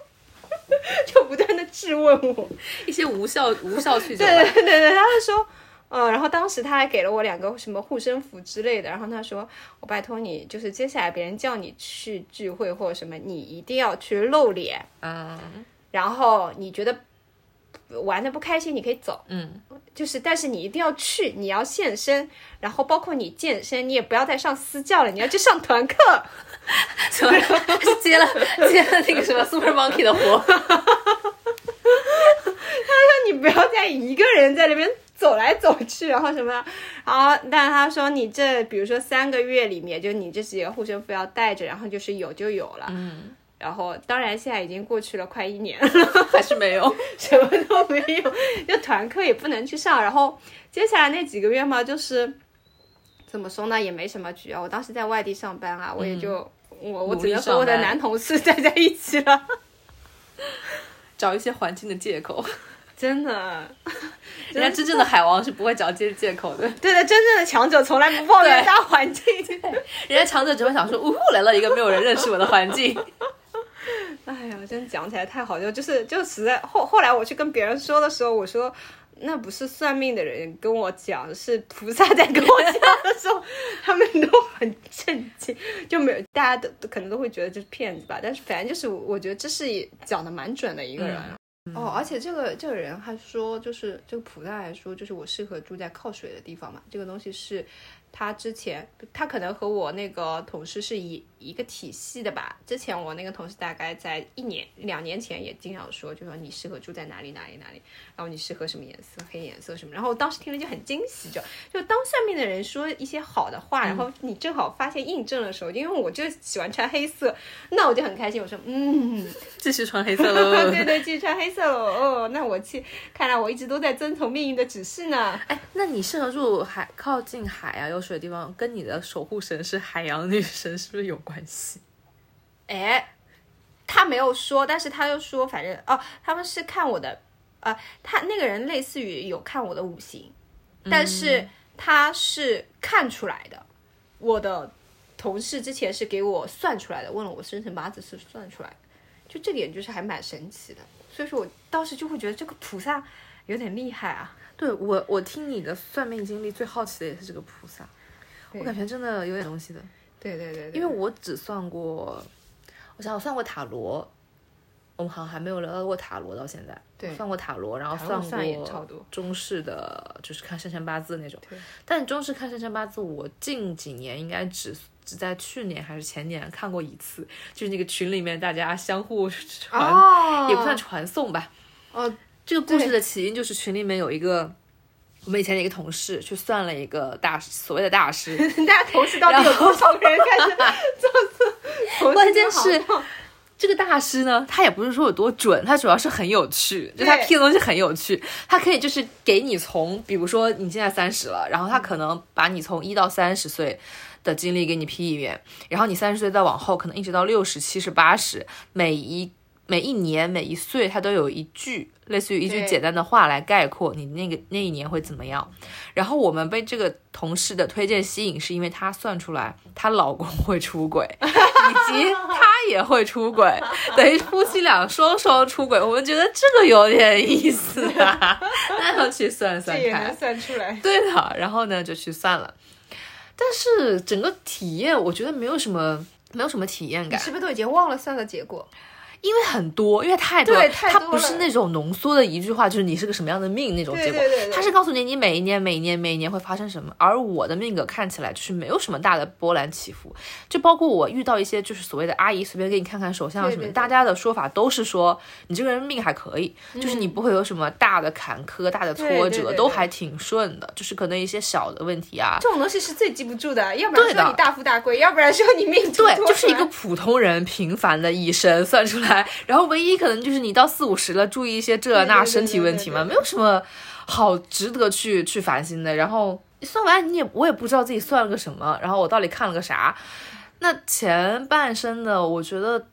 就不断的质问我。一些无效无效去酒对吧，对对对，他就说，嗯，然后当时他还给了我两个什么护身符之类的，然后他说，我拜托你，就是接下来别人叫你去聚会或者什么，你一定要去露脸，嗯然后你觉得玩的不开心，你可以走，嗯，就是但是你一定要去，你要现身，然后包括你健身，你也不要再上私教了，你要去上团课。什么？接了接了那个什么 Super Monkey 的活，他说你不要再一个人在那边走来走去，然后什么，然后但是他说你这比如说三个月里面，就你这几个护身符要带着，然后就是有就有了，嗯，然后当然现在已经过去了快一年了，还是没有，什么都没有，就团课也不能去上，然后接下来那几个月嘛，就是怎么说呢，也没什么局啊，我当时在外地上班啊，我也就。我我只能和我的男同事待在一起了，找一些环境的借口。真的。人家真正的海王是不会找借借口的，对的，真正的强者从来不抱怨大环境。人家强者只会想说，呜呼，来了一个没有人认识我的环境。哎呀，真讲起来太好笑，就是就实在后后来我去跟别人说的时候，我说那不是算命的人跟我讲，是菩萨在跟我讲的时候，他们都很震惊，就没有大家都都可能都会觉得这是骗子吧，但是反正就是我觉得这是讲的蛮准的一个人。哦，而且这个这个人还说，就是这个菩萨还说，就是我适合住在靠水的地方嘛。这个东西是他之前，他可能和我那个同事是一一个体系的吧。之前我那个同事大概在一年两年前也经常说，就说你适合住在哪里哪里哪里，然后你适合什么颜色，黑颜色什么。然后我当时听了就很惊喜，就就当算命的人说一些好的话，然后你正好发现印证的时候，因为我就喜欢穿黑色，那我就很开心。我说嗯。继续穿黑色喽。对对，继续穿黑色了。哦，那我去，看来我一直都在遵从命运的指示呢。哎，那你适合住海靠近海啊有水的地方，跟你的守护神是海洋女神是不是有关系？哎，他没有说，但是他又说，反正哦，他们是看我的，呃，他那个人类似于有看我的五行，但是他是看出来的。我的同事之前是给我算出来的，问了我生辰八字是算出来的，就这点就是还蛮神奇的。所以说我当时就会觉得这个菩萨有点厉害啊。对我，我听你的算命经历，最好奇的也是这个菩萨，我感觉真的有点东西的。对对对对，因为我只算过，我想我算过塔罗，我们好像还没有聊到过塔罗到现在。对算过塔罗，然后算过多中式的，就是看生辰八字那种对。但中式看生辰八字，我近几年应该只只在去年还是前年看过一次，就是那个群里面大家相互传，哦也不算传送吧。哦，这个故事的起因就是群里面有一个。我们以前的一个同事去算了一个大所谓的大师，大家同事到底有多少个人开始做做？关键是这个大师呢，他也不是说有多准，他主要是很有趣，就他对批的东西很有趣。他可以就是给你从，比如说你现在三十了，然后他可能把你从一到三十岁的经历给你批一遍，然后你三十岁再往后，可能一直到六十、七十、八十，每一每一年每一岁，他都有一句类似于一句简单的话来概括你那个那一年会怎么样。然后我们被这个同事的推荐吸引，是因为她算出来她老公会出轨，以及她也会出轨，等于夫妻俩双双出轨。我们觉得这个有点意思啊，那要去算算这也能看。算出来。对的，然后呢就去算了，但是整个体验我觉得没有什么没有什么体验感，你是不是都已经忘了算的结果？因为很多，因为太多了，对太多它不是那种浓缩的一句话，就是你是个什么样的命那种结果，对对对。对它是告诉你你每一年、每一年、每一年会发生什么。而我的命格看起来就是没有什么大的波澜起伏，就包括我遇到一些就是所谓的阿姨随便给你看看手相什么，大家的说法都是说你这个人命还可以，就是你不会有什么大的坎坷、大的挫折，都还挺顺的，就是可能一些小的问题啊，这种东西是最记不住的，要不然说你大富大贵，要不然说你命途对，就是一个普通人平凡的一生算出来，然后唯一可能就是你到四五十了，注意一些这那身体问题嘛，没有什么好值得去去烦心的。然后算完你也我也不知道自己算了个什么，然后我到底看了个啥。那前半生的我觉得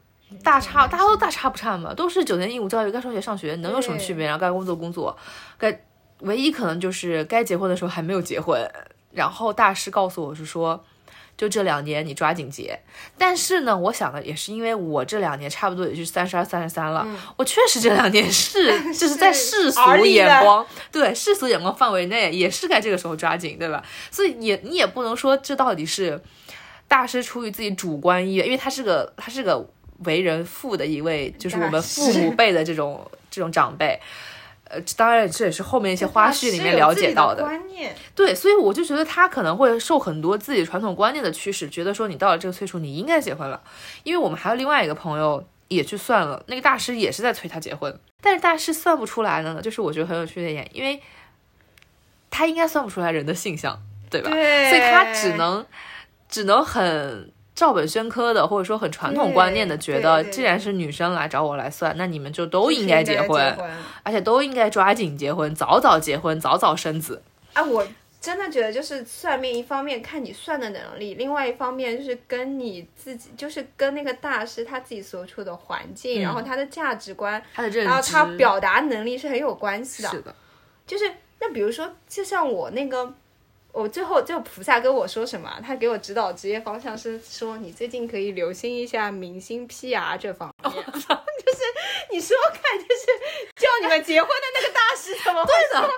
大差，大家都大差不差嘛，都是九年义务教育，该上学上学，能有什么区别？然后该工作工作，该唯一可能就是该结婚的时候还没有结婚。然后大师告诉我是说。就这两年你抓紧结，但是呢，我想的也是因为我这两年差不多也就三十二、三十三了，我确实这两年是 就是在世俗眼光，对世俗眼光范围内，也是该这个时候抓紧，对吧？所以也你也不能说这到底是大师出于自己主观意愿，因为他是个他是个为人父的一位，就是我们父母辈的这种这种长辈。呃，当然这也是后面一些花絮里面了解到的观念。对，所以我就觉得他可能会受很多自己传统观念的驱使，觉得说你到了这个岁数你应该结婚了。因为我们还有另外一个朋友也去算了，那个大师也是在催他结婚，但是大师算不出来呢，就是我觉得很有趣的一点，因为他应该算不出来人的性向，对吧？对所以他只能只能很照本宣科的，或者说很传统观念的，觉得既然是女生来找我来算，那你们就都应该结结婚，而且都应该抓紧结婚，早早结婚，早早生子。啊，我真的觉得就是算命，一方面看你算的能力，另外一方面就是跟你自己，就是跟那个大师他自己所处的环境，嗯然后他的价值观，他的认知，然后他表达能力是很有关系的。是的，就是那比如说，就像我那个，我最后就菩萨跟我说什么，他给我指导职业方向是说，你最近可以留心一下明星 PR 这方面。就是你说看，就是叫你们结婚的那个大师怎么会说，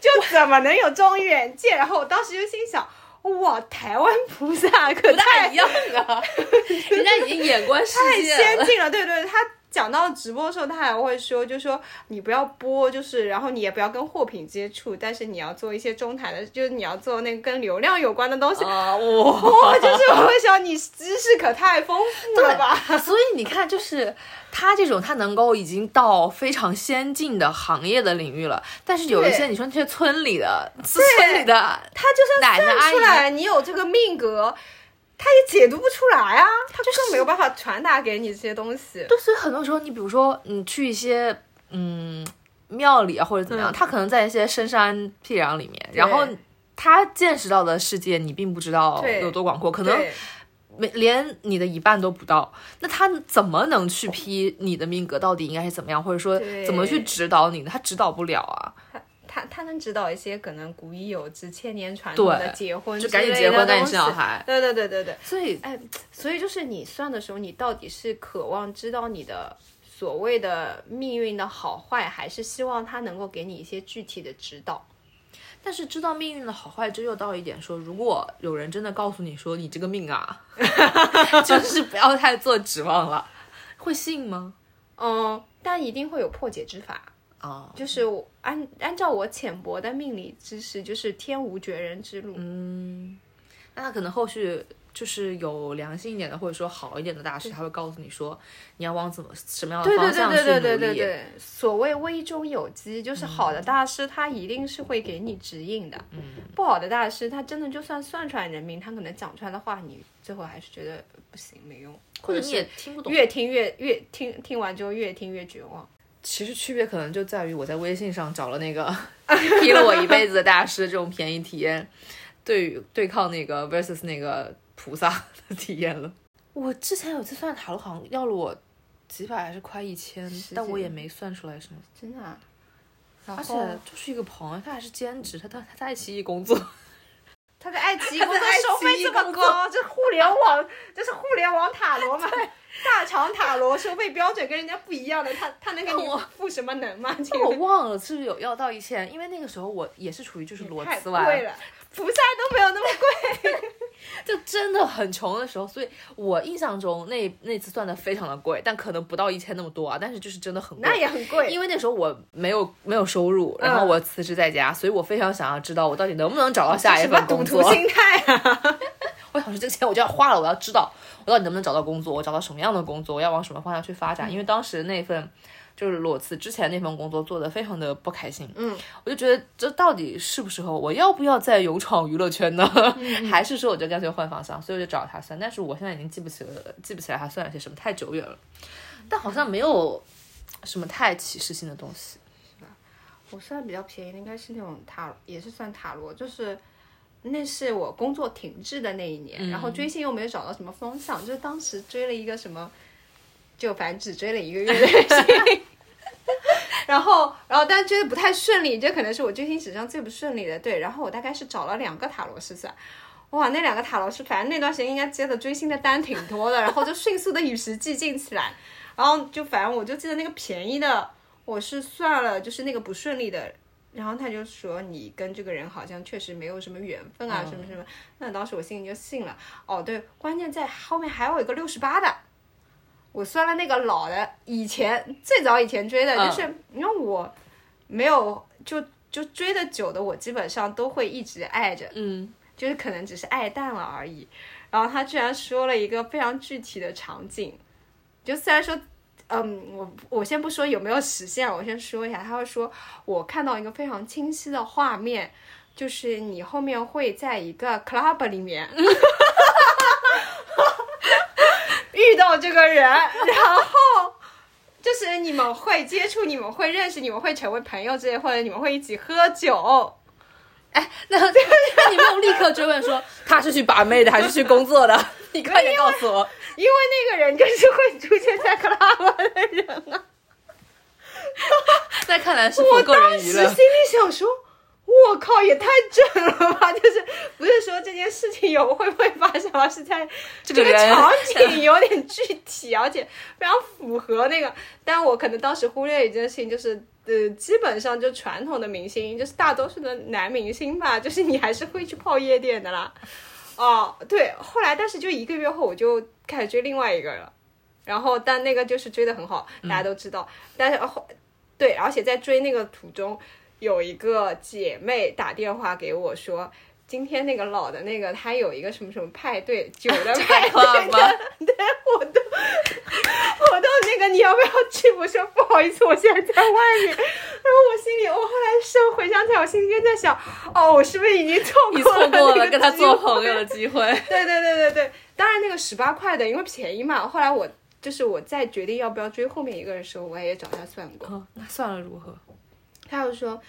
就怎么能有这种远见？然后我当时就心想，哇，台湾菩萨可不大太一样啊，人家已经眼观世太界了。先进了，对对，他讲到直播的时候，他还会说，就说你不要播，就是然后你也不要跟货品接触，但是你要做一些中台的，就是你要做那个跟流量有关的东西。啊，哇，哇！就是我会想，你知识可太丰富了吧？所以你看，就是他这种，他能够已经到非常先进的行业的领域了。但是有一些，你说那些村里的，是村里的，他就算算出来你有这个命格，他也解读不出来啊，他就是没有办法传达给你这些东西。对，所以很多时候，你比如说，你去一些嗯庙里啊，或者怎么样，嗯。他可能在一些深山僻壤里面，然后他见识到的世界，你并不知道有多广阔，可能没连你的一半都不到，那他怎么能去批你的命格到底应该是怎么样，或者说怎么去指导你呢？他指导不了啊，他他能指导一些可能古已有之、千年传统的结婚就赶紧结婚，赶紧生小孩。对对对对对，所以哎，所以就是你算的时候，你到底是渴望知道你的所谓的命运的好坏，还是希望他能够给你一些具体的指导？但是知道命运的好坏，这又到一点说，如果有人真的告诉你说你这个命啊，就是不要太做指望了，会信吗？嗯，但一定会有破解之法。啊、就是我按按照我浅薄的命理知识，就是天无绝人之路。嗯，那他可能后续就是有良心一点的，或者说好一点的大师，他会告诉你说你要往怎么什么样的对对方向去对对对努力。对对对，所谓危中有机，就是好的大师他一定是会给你指引的。嗯，不好的大师他真的就算算出来人名，他可能讲出来的话，你最后还是觉得不行没用，或者你也听不懂。越听越越听听完之后越听越绝望。其实区别可能就在于我在微信上找了那个 批了我一辈子的大师这种便宜体验，对于对抗那个 versus 那个菩萨的体验了。我之前有一次算塔罗，好像要了我几百还是快一千，但我也没算出来什么。真的、啊。而且就是一个朋友，他还是兼职，他他他在爱奇艺工作。他在爱奇艺工作收费这么高，这互联网这是互联网塔罗嘛？大厂塔罗收费标准跟人家不一样的，他他能给你我付什么能吗？我忘了是不是有要到一千，因为那个时候我也是处于就是裸太辞完，贵了，菩萨都没有那么贵。就真的很穷的时候，所以我印象中那那次算的非常的贵，但可能不到一千那么多啊，但是就是真的很贵。那也很贵，因为那时候我没有没有收入，然后我辞职在家，所以我非常想要知道我到底能不能找到下一份工作。赌徒心态啊！我想说这个钱我就要花了，我要知道我到底能不能找到工作，我找到什么样的工作，我要往什么方向去发展。因为当时那份。就是裸辞之前那份工作做的非常的不开心，嗯，我就觉得这到底适不适合我，要不要再勇闯娱乐圈呢？还是说我就干脆换方向？所以我就找他算，但是我现在已经记不起了，记不起来他算了些什么，太久远了。但好像没有什么太启示性的东西，是吧？我算比较便宜的应该是那种塔，也是算塔罗，就是那是我工作停滞的那一年，然后追星又没有找到什么方向，就是当时追了一个什么。就反正只追了一个月的星，然后，然后但追得不太顺利，这可能是我追星史上最不顺利的。对，然后我大概是找了两个塔罗师算，哇，那两个塔罗师，反正那段时间应该接的追星的单挺多的，然后就迅速的与时俱进起来，然后就反正我就记得那个便宜的，我是算了，就是那个不顺利的，然后他就说你跟这个人好像确实没有什么缘分啊，什么什么，那当时我心里就信了。哦，对，关键在后面还有一个六十八的。我算了那个老的，以前最早以前追的，就是因为我没有就就追的久的，我基本上都会一直爱着，嗯，就是可能只是爱淡了而已。然后他居然说了一个非常具体的场景，就虽然说，嗯，我我先不说有没有实现，我先说一下，他会说我看到一个非常清晰的画面，就是你后面会在一个 club 里面。遇到这个人，然后就是你们会接触，你们会认识，你们会成为朋友之类，或者你们会一起喝酒。哎，那 那你没有立刻追问说他是去把妹的还是去工作的？你快点告诉我，因为那个人就是会出现在 club 的人啊。那看来是我个人娱乐。心里想说。我靠，也太准了吧！就是不是说这件事情有会不会发生，而是在这个 场景有点具体，而且非常符合那个。但我可能当时忽略一件事情，就是呃，基本上就传统的明星，就是大多数的男明星吧，就是你还是会去泡夜店的啦。哦，对，后来但是就一个月后，我就开始追另外一个了。然后但那个就是追的很好，大家都知道。但是后对，而且在追那个途中。有一个姐妹打电话给我说，今天那个老的那个他有一个什么什么派对，酒的 派对，对，我都，我都那个你要不要去？我说不好意思，我现在在外面。然后我心里，我后来事后回想起来，我心里就在想，哦，我是不是已经错过了跟他做朋友的机会？对对对对对，当然那个十八块的，因为便宜嘛。后来我就是我在决定要不要追后面一个人的时候，我也找他算过。那算了如何？他又说，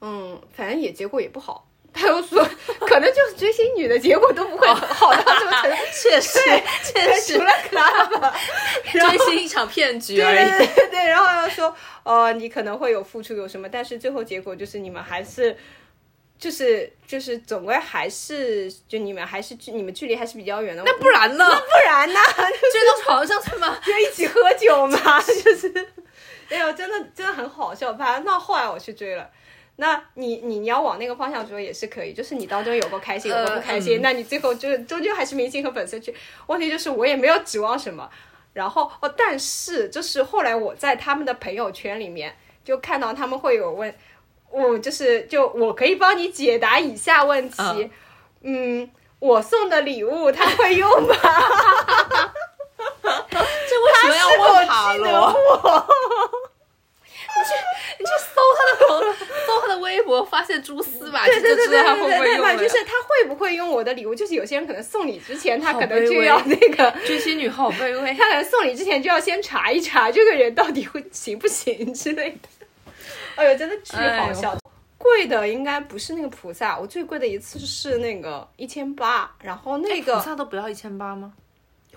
嗯，反正也结果也不好。他又说，可能就是追星女的结果都不会好到这么程度。确实，确实，除了 club，追星一场骗局而已。对对对，然后又说，呃，你可能会有付出有什么，但是最后结果就是你们还是，就是就是总归还是，就你们还是距你们距离还是比较远的。那不然呢？那不然呢？追到床上去吗？就一起喝酒吗？就是。哎呦，真的真的很好笑。反正到后来我去追了，那你你你要往那个方向追也是可以，就是你当中有过开心，有过不开心，那你最后就是终究还是明星和粉丝去。问题就是我也没有指望什么。然后哦，但是就是后来我在他们的朋友圈里面就看到他们会有问，我就是就我可以帮你解答以下问题。嗯，我送的礼物他会用吗？这为什么要问塔罗？你去，你去搜他的朋，搜他的微博，发现蛛丝马迹就知道他会不会用了。就是他会不会用我的礼物？就是有些人可能送礼之前，他可能就要那个 追星女好卑微，他可能送礼之前就要先查一查这个人到底会行不行之类的。哎呦，真的巨好笑！贵的应该不是那个菩萨，我最贵的一次是那个一千八，然后那个菩萨都不要一千八吗？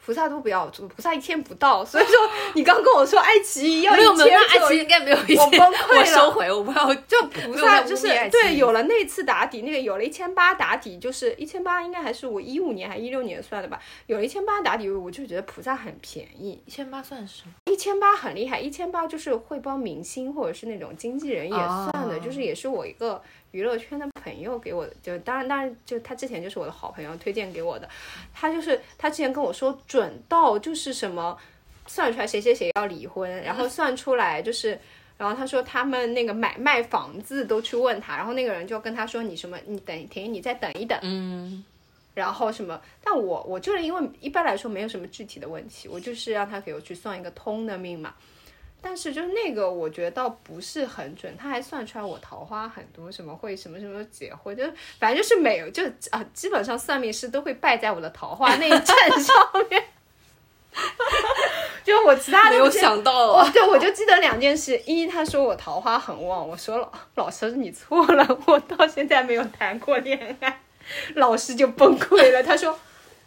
菩萨都不要，菩萨一千不到，所以说你刚跟我说爱奇艺要一千，爱奇艺应该没有一千，我崩溃了，我收回，我不要。就菩萨就是对，有了那次打底，那个有了一千八打底，就是一千八，应该还是我一五年还一六年算的吧，有了一千八打底，我就觉得菩萨很便宜，一千八算什么？一千八很厉害，一千八就是会帮明星或者是那种经纪人也算的，就是也是我一个娱乐圈的朋友给我的，就当然当然就他之前就是我的好朋友推荐给我的，他就是他之前跟我说准到就是什么算出来谁谁谁要离婚，然后算出来就是。然后他说他们那个买卖房子都去问他，然后那个人就跟他说你什么，你等停，你再等一等，嗯，然后什么？但我我就是因为一般来说没有什么具体的问题，我就是让他给我去算一个通的命嘛。但是就是那个我觉得倒不是很准，他还算出来我桃花很多，什么会什么什么结婚，就是反正就是没有，就啊基本上算命师都会败在我的桃花那一阵上面。就我其他的没有想到哦，对，我就记得两件事。一，他说我桃花很旺，我说老老师你错了，我到现在没有谈过恋爱。老师就崩溃了，他说，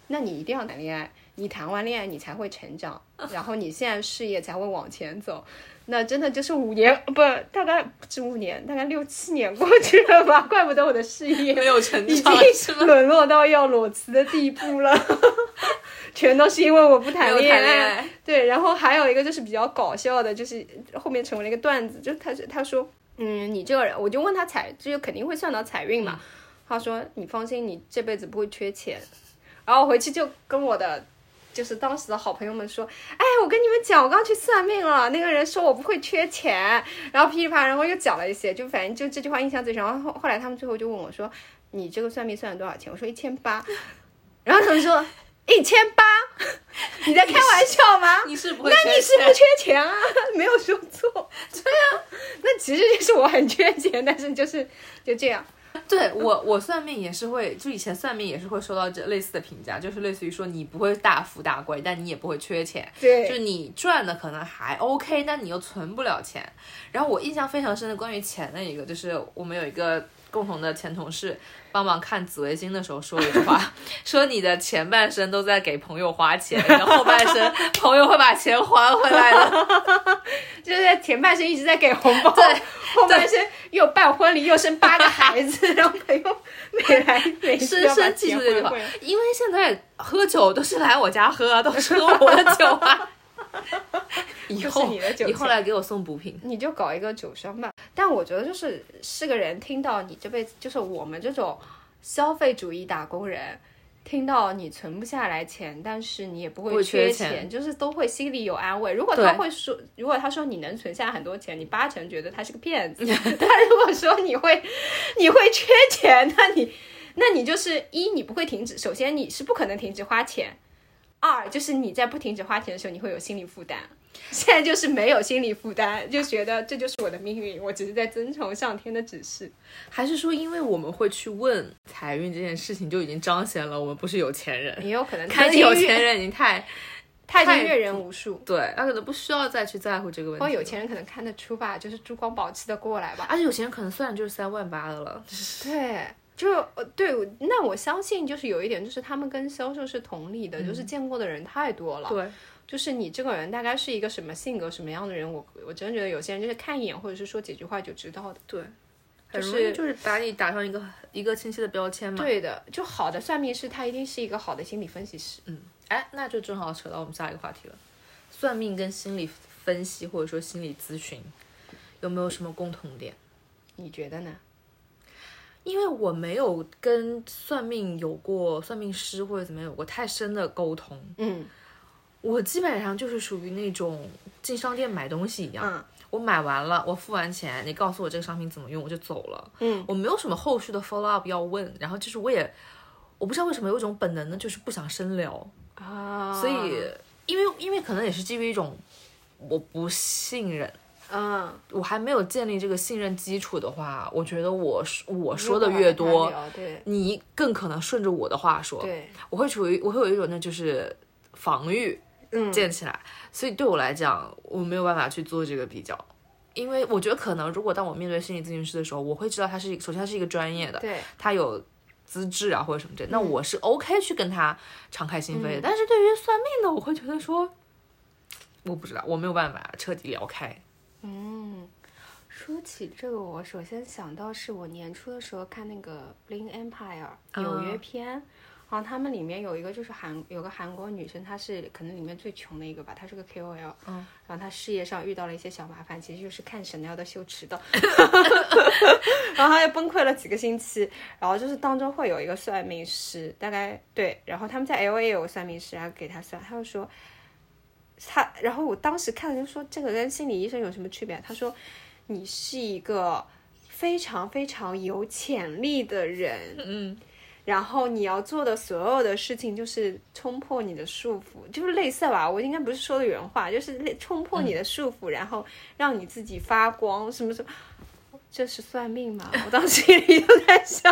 那你一定要谈恋爱，你谈完恋爱你才会成长，然后你现在事业才会往前走。那真的就是五年不，大概不止五年，大概六七年过去了吧，怪不得我的事业没有成已长经？沦落到要裸辞的地步了，全都是因为我不谈恋爱，对，然后还有一个就是比较搞笑的，就是后面成为了一个段子，就他是他说，嗯，你这个人，我就问他财，这就肯定会算到财运嘛。他说你放心，你这辈子不会缺钱。然后我回去就跟我的就是当时的好朋友们说，哎，我跟你们讲，我刚去算命了，那个人说我不会缺钱，然后噼里啪啦，然后又讲了一些，就反正就这句话印象最深。然后后后来他们最后就问我说，你这个算命算了多少钱？我说一千八，然后他们说一千八，你在开玩笑吗？你是不会那你是不缺钱啊？没有说错。对啊，那其实就是我很缺钱，但是就是就这样。对我，我算命也是会，就以前算命也是会收到这类似的评价，就是类似于说你不会大富大贵，但你也不会缺钱，对就是你赚的可能还 OK，但你又存不了钱。然后我印象非常深的关于钱的一个，就是我们有一个共同的前同事帮忙看紫微星的时候说了一句话，说你的前半生都在给朋友花钱，然后后半生朋友会把钱还回来的。就是在前半生一直在给红包，对，后半生又办婚礼，又生八个孩子，然后朋友每来每次要把深深记住这句话因为现在喝酒都是来我家喝啊，都是喝我的酒啊。以这是后你的酒以后来给我送补品，你就搞一个酒商吧。但我觉得就是是个人听到你这辈子，就是我们这种消费主义打工人，听到你存不下来钱，但是你也不不会缺钱就是都会心里有安慰。如果他会说，如果他说你能存下很多钱，你八成觉得他是个骗子。但如果说你会 你会缺钱，那你那你就是一你不会停止，首先你是不可能停止花钱。二就是你在不停止花钱的时候，你会有心理负担。现在就是没有心理负担，就觉得这就是我的命运，我只是在遵从上天的指示。还是说因为我们会去问财运这件事情，就已经彰显了我们不是有钱人，也有可能他看已经阅有钱人已经太 太阅人无数，对，他可能不需要再去在乎这个问题。或有钱人可能看得出吧，就是珠光宝气的过来吧。而且有钱人可能算就是三万八的了，对，就呃对，那我相信就是有一点，就是他们跟销售是同理的，嗯就是见过的人太多了。对，就是你这个人大概是一个什么性格、什么样的人，我我真的觉得有些人就是看一眼或者是说几句话就知道的。对，就是就是把你打上一个一个清晰的标签嘛。对的，就好的算命师，他一定是一个好的心理分析师。嗯哎，那就正好扯到我们下一个话题了，算命跟心理分析或者说心理咨询有没有什么共同点？你觉得呢？因为我没有跟算命有过算命师或者怎么样有过太深的沟通，嗯我基本上就是属于那种进商店买东西一样，嗯我买完了，我付完钱，你告诉我这个商品怎么用，我就走了。嗯，我没有什么后续的 follow up 要问，然后就是我也我不知道为什么有一种本能的，就是不想深聊，啊，所以因为因为可能也是基于一种我不信任。嗯，我还没有建立这个信任基础的话，我觉得我说我说的越多，对你更可能顺着我的话说。对，我会处于我会有一种那就是防御嗯建起来，所以对我来讲，我没有办法去做这个比较，因为我觉得可能如果当我面对心理咨询师的时候，我会知道他是一首先他是一个专业的，对，他有资质啊或者什么之类的，那嗯我是 OK 去跟他敞开心扉的。但是对于算命的，我会觉得说，我不知道，我没有办法彻底聊开。嗯。说起这个，我首先想到是我年初的时候看那个《Bling Empire》纽约篇，然后他们里面有一个就是韩有个韩国女生，她是可能里面最穷的一个吧，她是个 KOL，嗯，然后她事业上遇到了一些小麻烦，其实就是看 Chanel 的秀迟到，然后她又崩溃了几个星期，然后就是当中会有一个算命师，大概对，然后他们在 LA 也有个算命师，然后给她算，他就说他，然后我当时看了就说这个跟心理医生有什么区别？他说你是一个非常非常有潜力的人，嗯，然后你要做的所有的事情就是冲破你的束缚，就是类似吧，我应该不是说的原话，就是冲破你的束缚，然后让你自己发光，什么什么。这是算命吗？我当时心里就在想，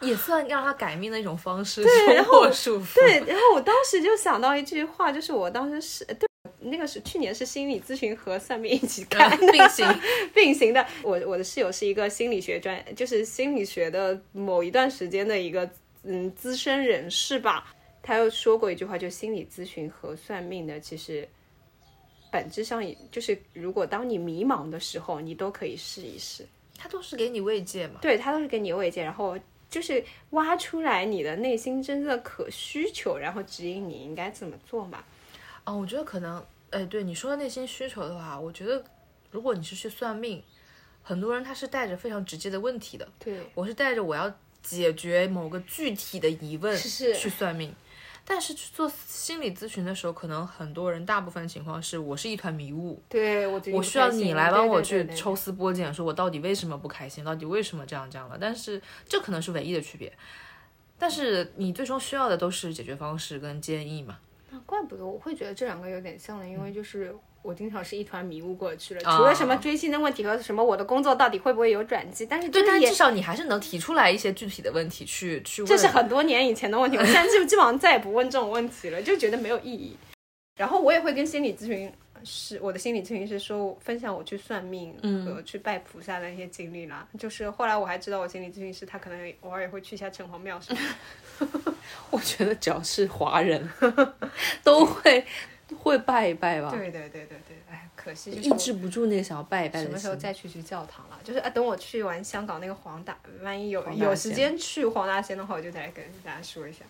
也算让他改命的一种方式，对然冲破束缚。对，然后我当时就想到一句话，就是我当时是对那个是去年是心理咨询和算命一起看并行。并行的。我我的室友是一个心理学专，就是心理学的某一段时间的一个嗯资深人士吧。他又说过一句话，就心理咨询和算命的其实本质上也就是，如果当你迷茫的时候，你都可以试一试。他都是给你慰藉嘛。对，他都是给你慰藉，然后就是挖出来你的内心真正的可需求，然后指引你应该怎么做嘛。哦，我觉得可能，哎，对你说的内心需求的话，我觉得如果你是去算命，很多人他是带着非常直接的问题的。对，我是带着我要解决某个具体的疑问去算命，但是去做心理咨询的时候，可能很多人大部分情况是我是一团迷雾，对我我需要你来帮我去抽丝剥茧，说我到底为什么不开心，到底为什么这样这样了。但是这可能是唯一的区别，但是你最终需要的都是解决方式跟建议嘛。那怪不得我会觉得这两个有点像的，因为就是我经常是一团迷雾过去了，除了什么追星的问题和什么我的工作到底会不会有转机，但是对，但至少你还是能提出来一些具体的问题去去问。这是很多年以前的问题，我现在基 基本上再也不问这种问题了，就觉得没有意义。然后我也会跟心理咨询师，我的心理咨询师说分享我去算命和去拜菩萨的一些经历啦。就是后来我还知道，我心理咨询师他可能偶尔也会去一下城隍庙什么的。我觉得只要是华人，都会会拜一拜吧。对对对对对，哎，可惜就是抑制不住那个想要拜一拜什么时候。再去去教堂了？就是啊，等我去完香港那个黄大，万一有有时间去黄大仙的话，我就再来跟大家说一下。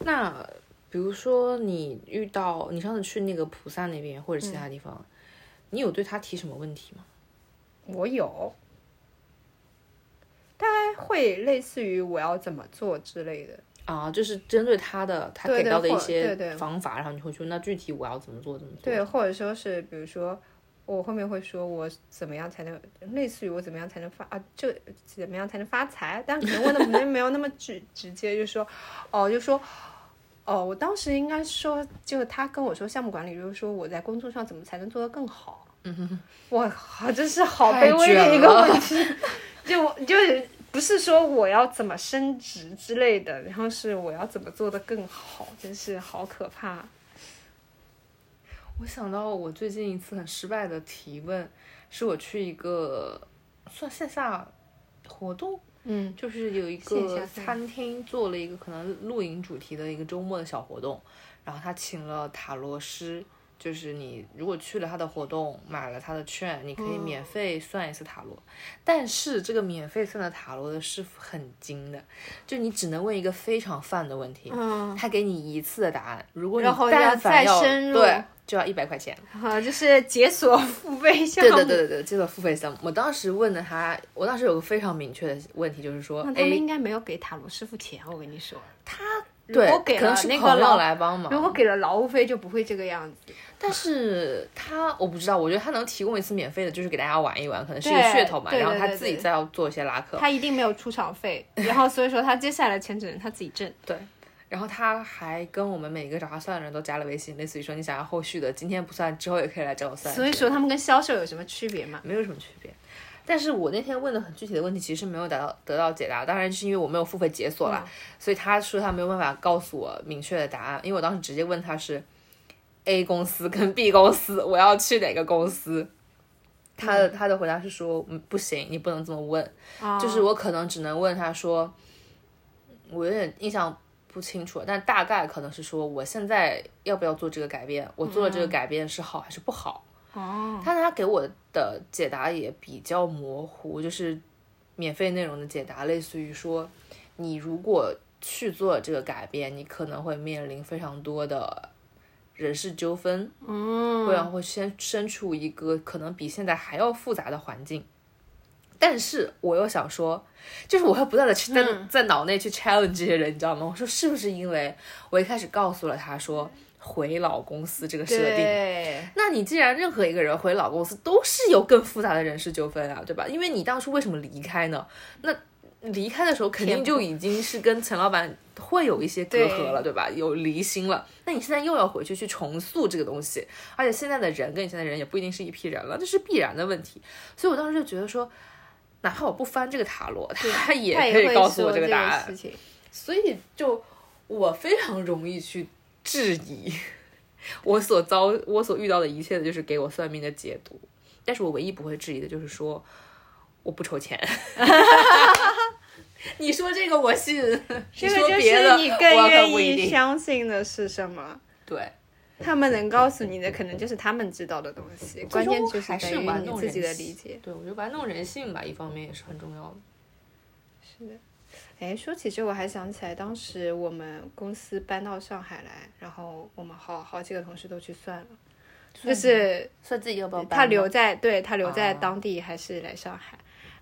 那比如说你遇到你上次去那个菩萨那边或者其他地方，你有对他提什么问题吗？我有，大概会类似于我要怎么做之类的。啊，就是针对他的他给到的一些对对方法，然后你会说那具体我要怎么做怎么做？对，或者说是比如说，我后面会说我怎么样才能，类似于我怎么样才能发啊，就怎么样才能发财？但可能问的没 没有那么直直接，就说哦，就说。哦，我当时应该说，就他跟我说项目管理，就是说我在工作上怎么才能做得更好。嗯哼，我靠，这是好太卑微的一个问题。就就是不是说我要怎么升职之类的，然后是我要怎么做得更好，真是好可怕。我想到我最近一次很失败的提问，是我去一个算线下活动，嗯，就是有一个餐厅做了一个可能露营主题的一个周末的小活动，然后他请了塔罗师，就是你如果去了他的活动，买了他的券，你可以免费算一次塔罗。但是这个免费算的塔罗的师傅很精的，就你只能问一个非常泛的问题，嗯，他给你一次的答案，如果你然后要但凡要再深入对，就要一百块钱。啊，就是解锁付费项目。对对对对，对，解锁付费项目，我当时问的他，我当时有个非常明确的问题，就是说，那他们哎，应该没有给塔罗师傅钱，我跟你说。对如果，给可能了是朋友那个劳来帮忙，如果给了劳务费，就不会这个样子。但是 他我不知道，我觉得他能提供一次免费的，就是给大家玩一玩，可能是一个噱头嘛，然后他自己再要做一些拉客，他一定没有出场费，然后所以说他接下来的钱只能他自己挣。对。然后他还跟我们每一个找他算的人都加了微信，类似于说你想要后续的，今天不算，之后也可以来找我算。所以说他们跟销售有什么区别吗？没有什么区别。但是我那天问的很具体的问题，其实没有得到得到解答。当然是因为我没有付费解锁了，所以他说他没有办法告诉我明确的答案。因为我当时直接问他是 A 公司跟 B 公司，我要去哪个公司？他的他的回答是说，嗯，不行，你不能这么问。啊就是我可能只能问他说，我有点印象不清楚，但大概可能是说，我现在要不要做这个改变？我做了这个改变是好还是不好？哦，但他给我的解答也比较模糊，就是免费内容的解答，类似于说，你如果去做这个改变，你可能会面临非常多的人事纠纷，嗯，会然会先身处一个可能比现在还要复杂的环境。但是我又想说，就是我会不断的去在、在脑内去 challenge 这些人，你知道吗？我说是不是因为我一开始告诉了他说回老公司这个设定，那你既然任何一个人回老公司都是有更复杂的人事纠纷啊，对吧？因为你当初为什么离开呢？那离开的时候肯定就已经是跟陈老板会有一些隔阂了，对吧？有离心了。那你现在又要回去去重塑这个东西，而且现在的人跟你现在的人也不一定是一批人了，这是必然的问题。所以我当时就觉得说，哪怕我不翻这个塔罗，他也可以告诉我这个答案。所以就我非常容易去质疑 我所遭我所遇到的一切的，就是给我算命的解读。但是我唯一不会质疑的就是说我不抽钱。你说这个我信，你这个就是你更愿意。相信的是什么？对，他们能告诉你的，可能就是他们知道的东西，关键就是还是你自己的理解。对，我觉得玩弄人性吧，一方面也是很重要的。是的哎，说起这，我还想起来，当时我们公司搬到上海来，然后我们好好几个同事都去算了，就是算自己要不要搬他留在对他留在哦当地还是来上海，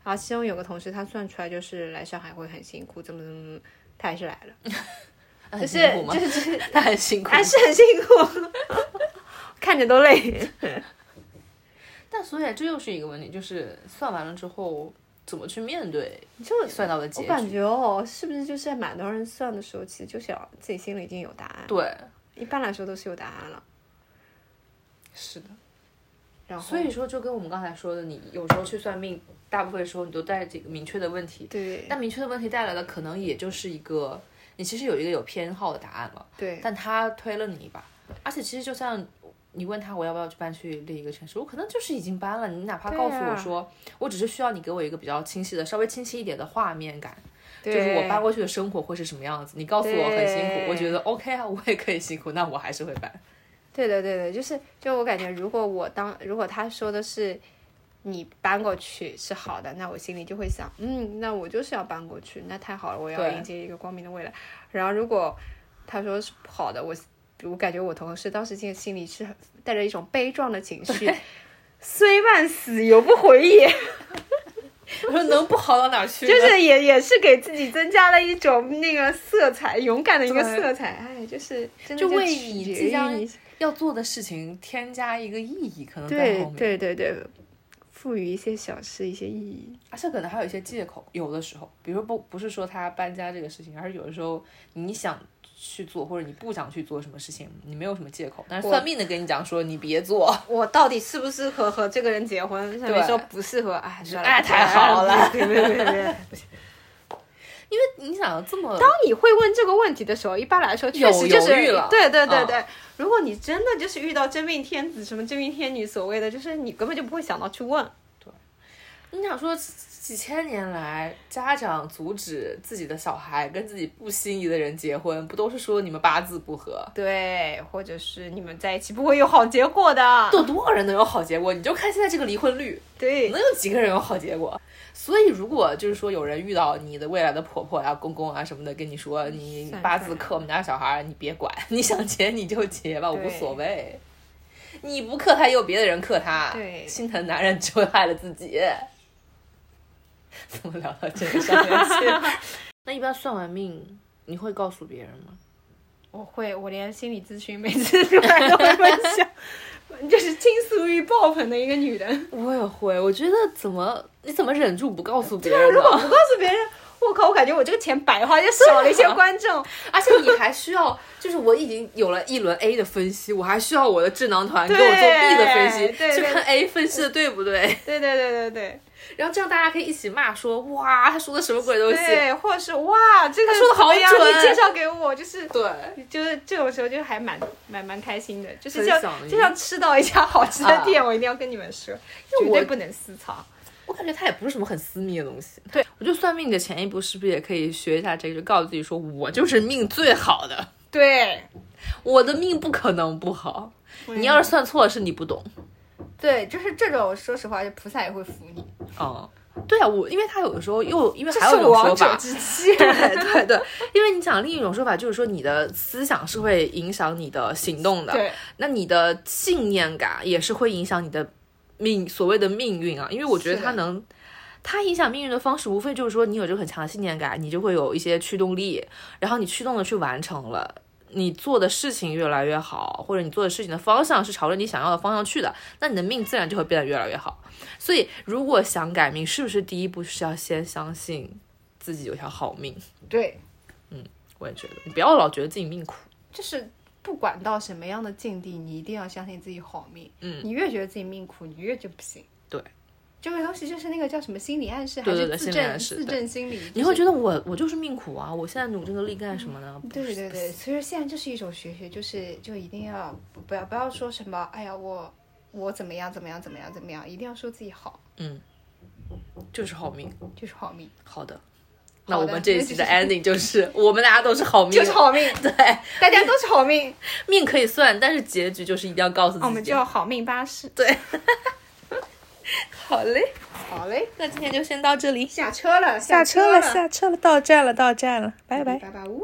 然后其中有个同事他算出来就是来上海会很辛苦，怎么怎么怎么，他还是来了，很就是辛苦吗？就是 他很辛苦，还是很辛苦，看着都累。但所以这又是一个问题，就是算完了之后怎么去面对就算到的结我感。觉哦，是不是就是蛮多人算的时候，其实就想自己心里已经有答案，对，一般来说都是有答案了。是的。然后，所以说，就跟我们刚才说的，你有时候去算命，大部分时候你都带着几个明确的问题，对但明确的问题带来的可能也就是一个，你其实有一个有偏好的答案了，对但他推了你一把，而且其实就像你问他我要不要去搬去另一个城市，我可能就是已经搬了，你哪怕告诉我说，我只是需要你给我一个比较清晰的、稍微清晰一点的画面感，就是我搬过去的生活会是什么样子，你告诉我很辛苦，我觉得 OK 啊，我也可以辛苦，那我还是会搬。对的，对的，就是就我感觉，如果我当如果他说的是你搬过去是好的，那我心里就会想，嗯，那我就是要搬过去，那太好了，我要迎接一个光明的未来。然后如果他说是不好的，我我感觉我同事当时心心里是很带着一种悲壮的情绪，虽万死犹不悔也，我说能不好到哪儿去？就是也也是给自己增加了一种那个色彩，勇敢的一个色彩。哎，就是真的就为取你即将你要做的事情添加一个意义，可能在对后面，对对对，赋予一些小事一些意义。而且可能还有一些借口，有的时候，比如不不是说他搬家这个事情，而是有的时候你想去做或者你不想去做什么事情，你没有什么借口，但是算命的跟你讲说你别做，我到底适不适合和这个人结婚？上面对说不适合，哎，哎太好了对对对对对。因为你想这么当你会问这个问题的时候，一般来说确实就是对对对啊对。如果你真的就是遇到真命天子，什么真命天女，所谓的就是你根本就不会想到去问。你想说几千年来，家长阻止自己的小孩跟自己不心仪的人结婚，不都是说你们八字不合？对，或者是你们在一起不会有好结果的。有多少人能有好结果？你就看现在这个离婚率，对能有几个人有好结果？所以，如果就是说有人遇到你的未来的婆婆啊、公公啊什么的，跟你说你八字克我们家小孩，你别管，你想结你就结吧，我无所谓。你不克他，也有别的人克他。对心疼男人只会害了自己。怎么聊到这个上面去？那一般算完命，你会告诉别人吗？我会，我连心理咨询每次出来都会分享，就是倾诉欲爆棚的一个女人。我也会，我觉得怎么你怎么忍住不告诉别人呢？如果不告诉别人，我靠，我感觉我这个钱白花，就少了一些观众。而且你还需要，就是我已经有了一轮 A 的分析，我还需要我的智囊团给我做 B 的分析，去看 A 分析的对不对，对对对对对 然后这样大家可以一起骂说，哇，他说的什么鬼东西？对，或者是哇，这个说的好准你介绍给我，就是对，就是这种时候就还蛮蛮蛮开心的，就是像就像吃到一家好吃的店，我一定要跟你们说，绝我对不能私藏。我感觉它也不是什么很私密的东西。对，我觉得算命的前一步是不是也可以学一下这个，就告诉自己说，我就是命最好的，对我的命不可能不好。你要是算错了，是你不懂。对，就是这种，说实话，就菩萨也会服你。嗯，对啊，我因为他有的时候又因为还有 一种说法。对对对，因为你讲另一种说法就是说你的思想是会影响你的行动的，对，那你的信念感也是会影响你的命所谓的命运啊，因为我觉得它能。它影响命运的方式，无非就是说你有这个很强的信念感，你就会有一些驱动力，然后你驱动的去完成了，你做的事情越来越好，或者你做的事情的方向是朝着你想要的方向去的，那你的命自然就会变得越来越好。所以，如果想改命，是不是第一步是要先相信自己有条好命？对，嗯我也觉得，你不要老觉得自己命苦。就是不管到什么样的境地，你一定要相信自己好命。嗯，你越觉得自己命苦，你越就不行。对，这个东西就是那个叫什么心理暗示，对对对还是自证自证心理？你会觉得我我就是命苦啊，我现在努这个力干什么呢？对对对对，所以说现在就是一种学学，就是就一定要不不要不要说什么，哎呀我我怎么样怎么样怎么样怎么样，一定要说自己好，嗯就是好命。就是好命，好的，那我们这一期的 ending 就是我们大家都是好命，就是好命，对，大家都是好命，命可以算，但是结局就是一定要告诉自己。我们就要好命巴士。对。好嘞，好嘞，那今天就先到这里。下车了，下车，了，下车了，到站了，到站了，拜拜。拜拜，呜。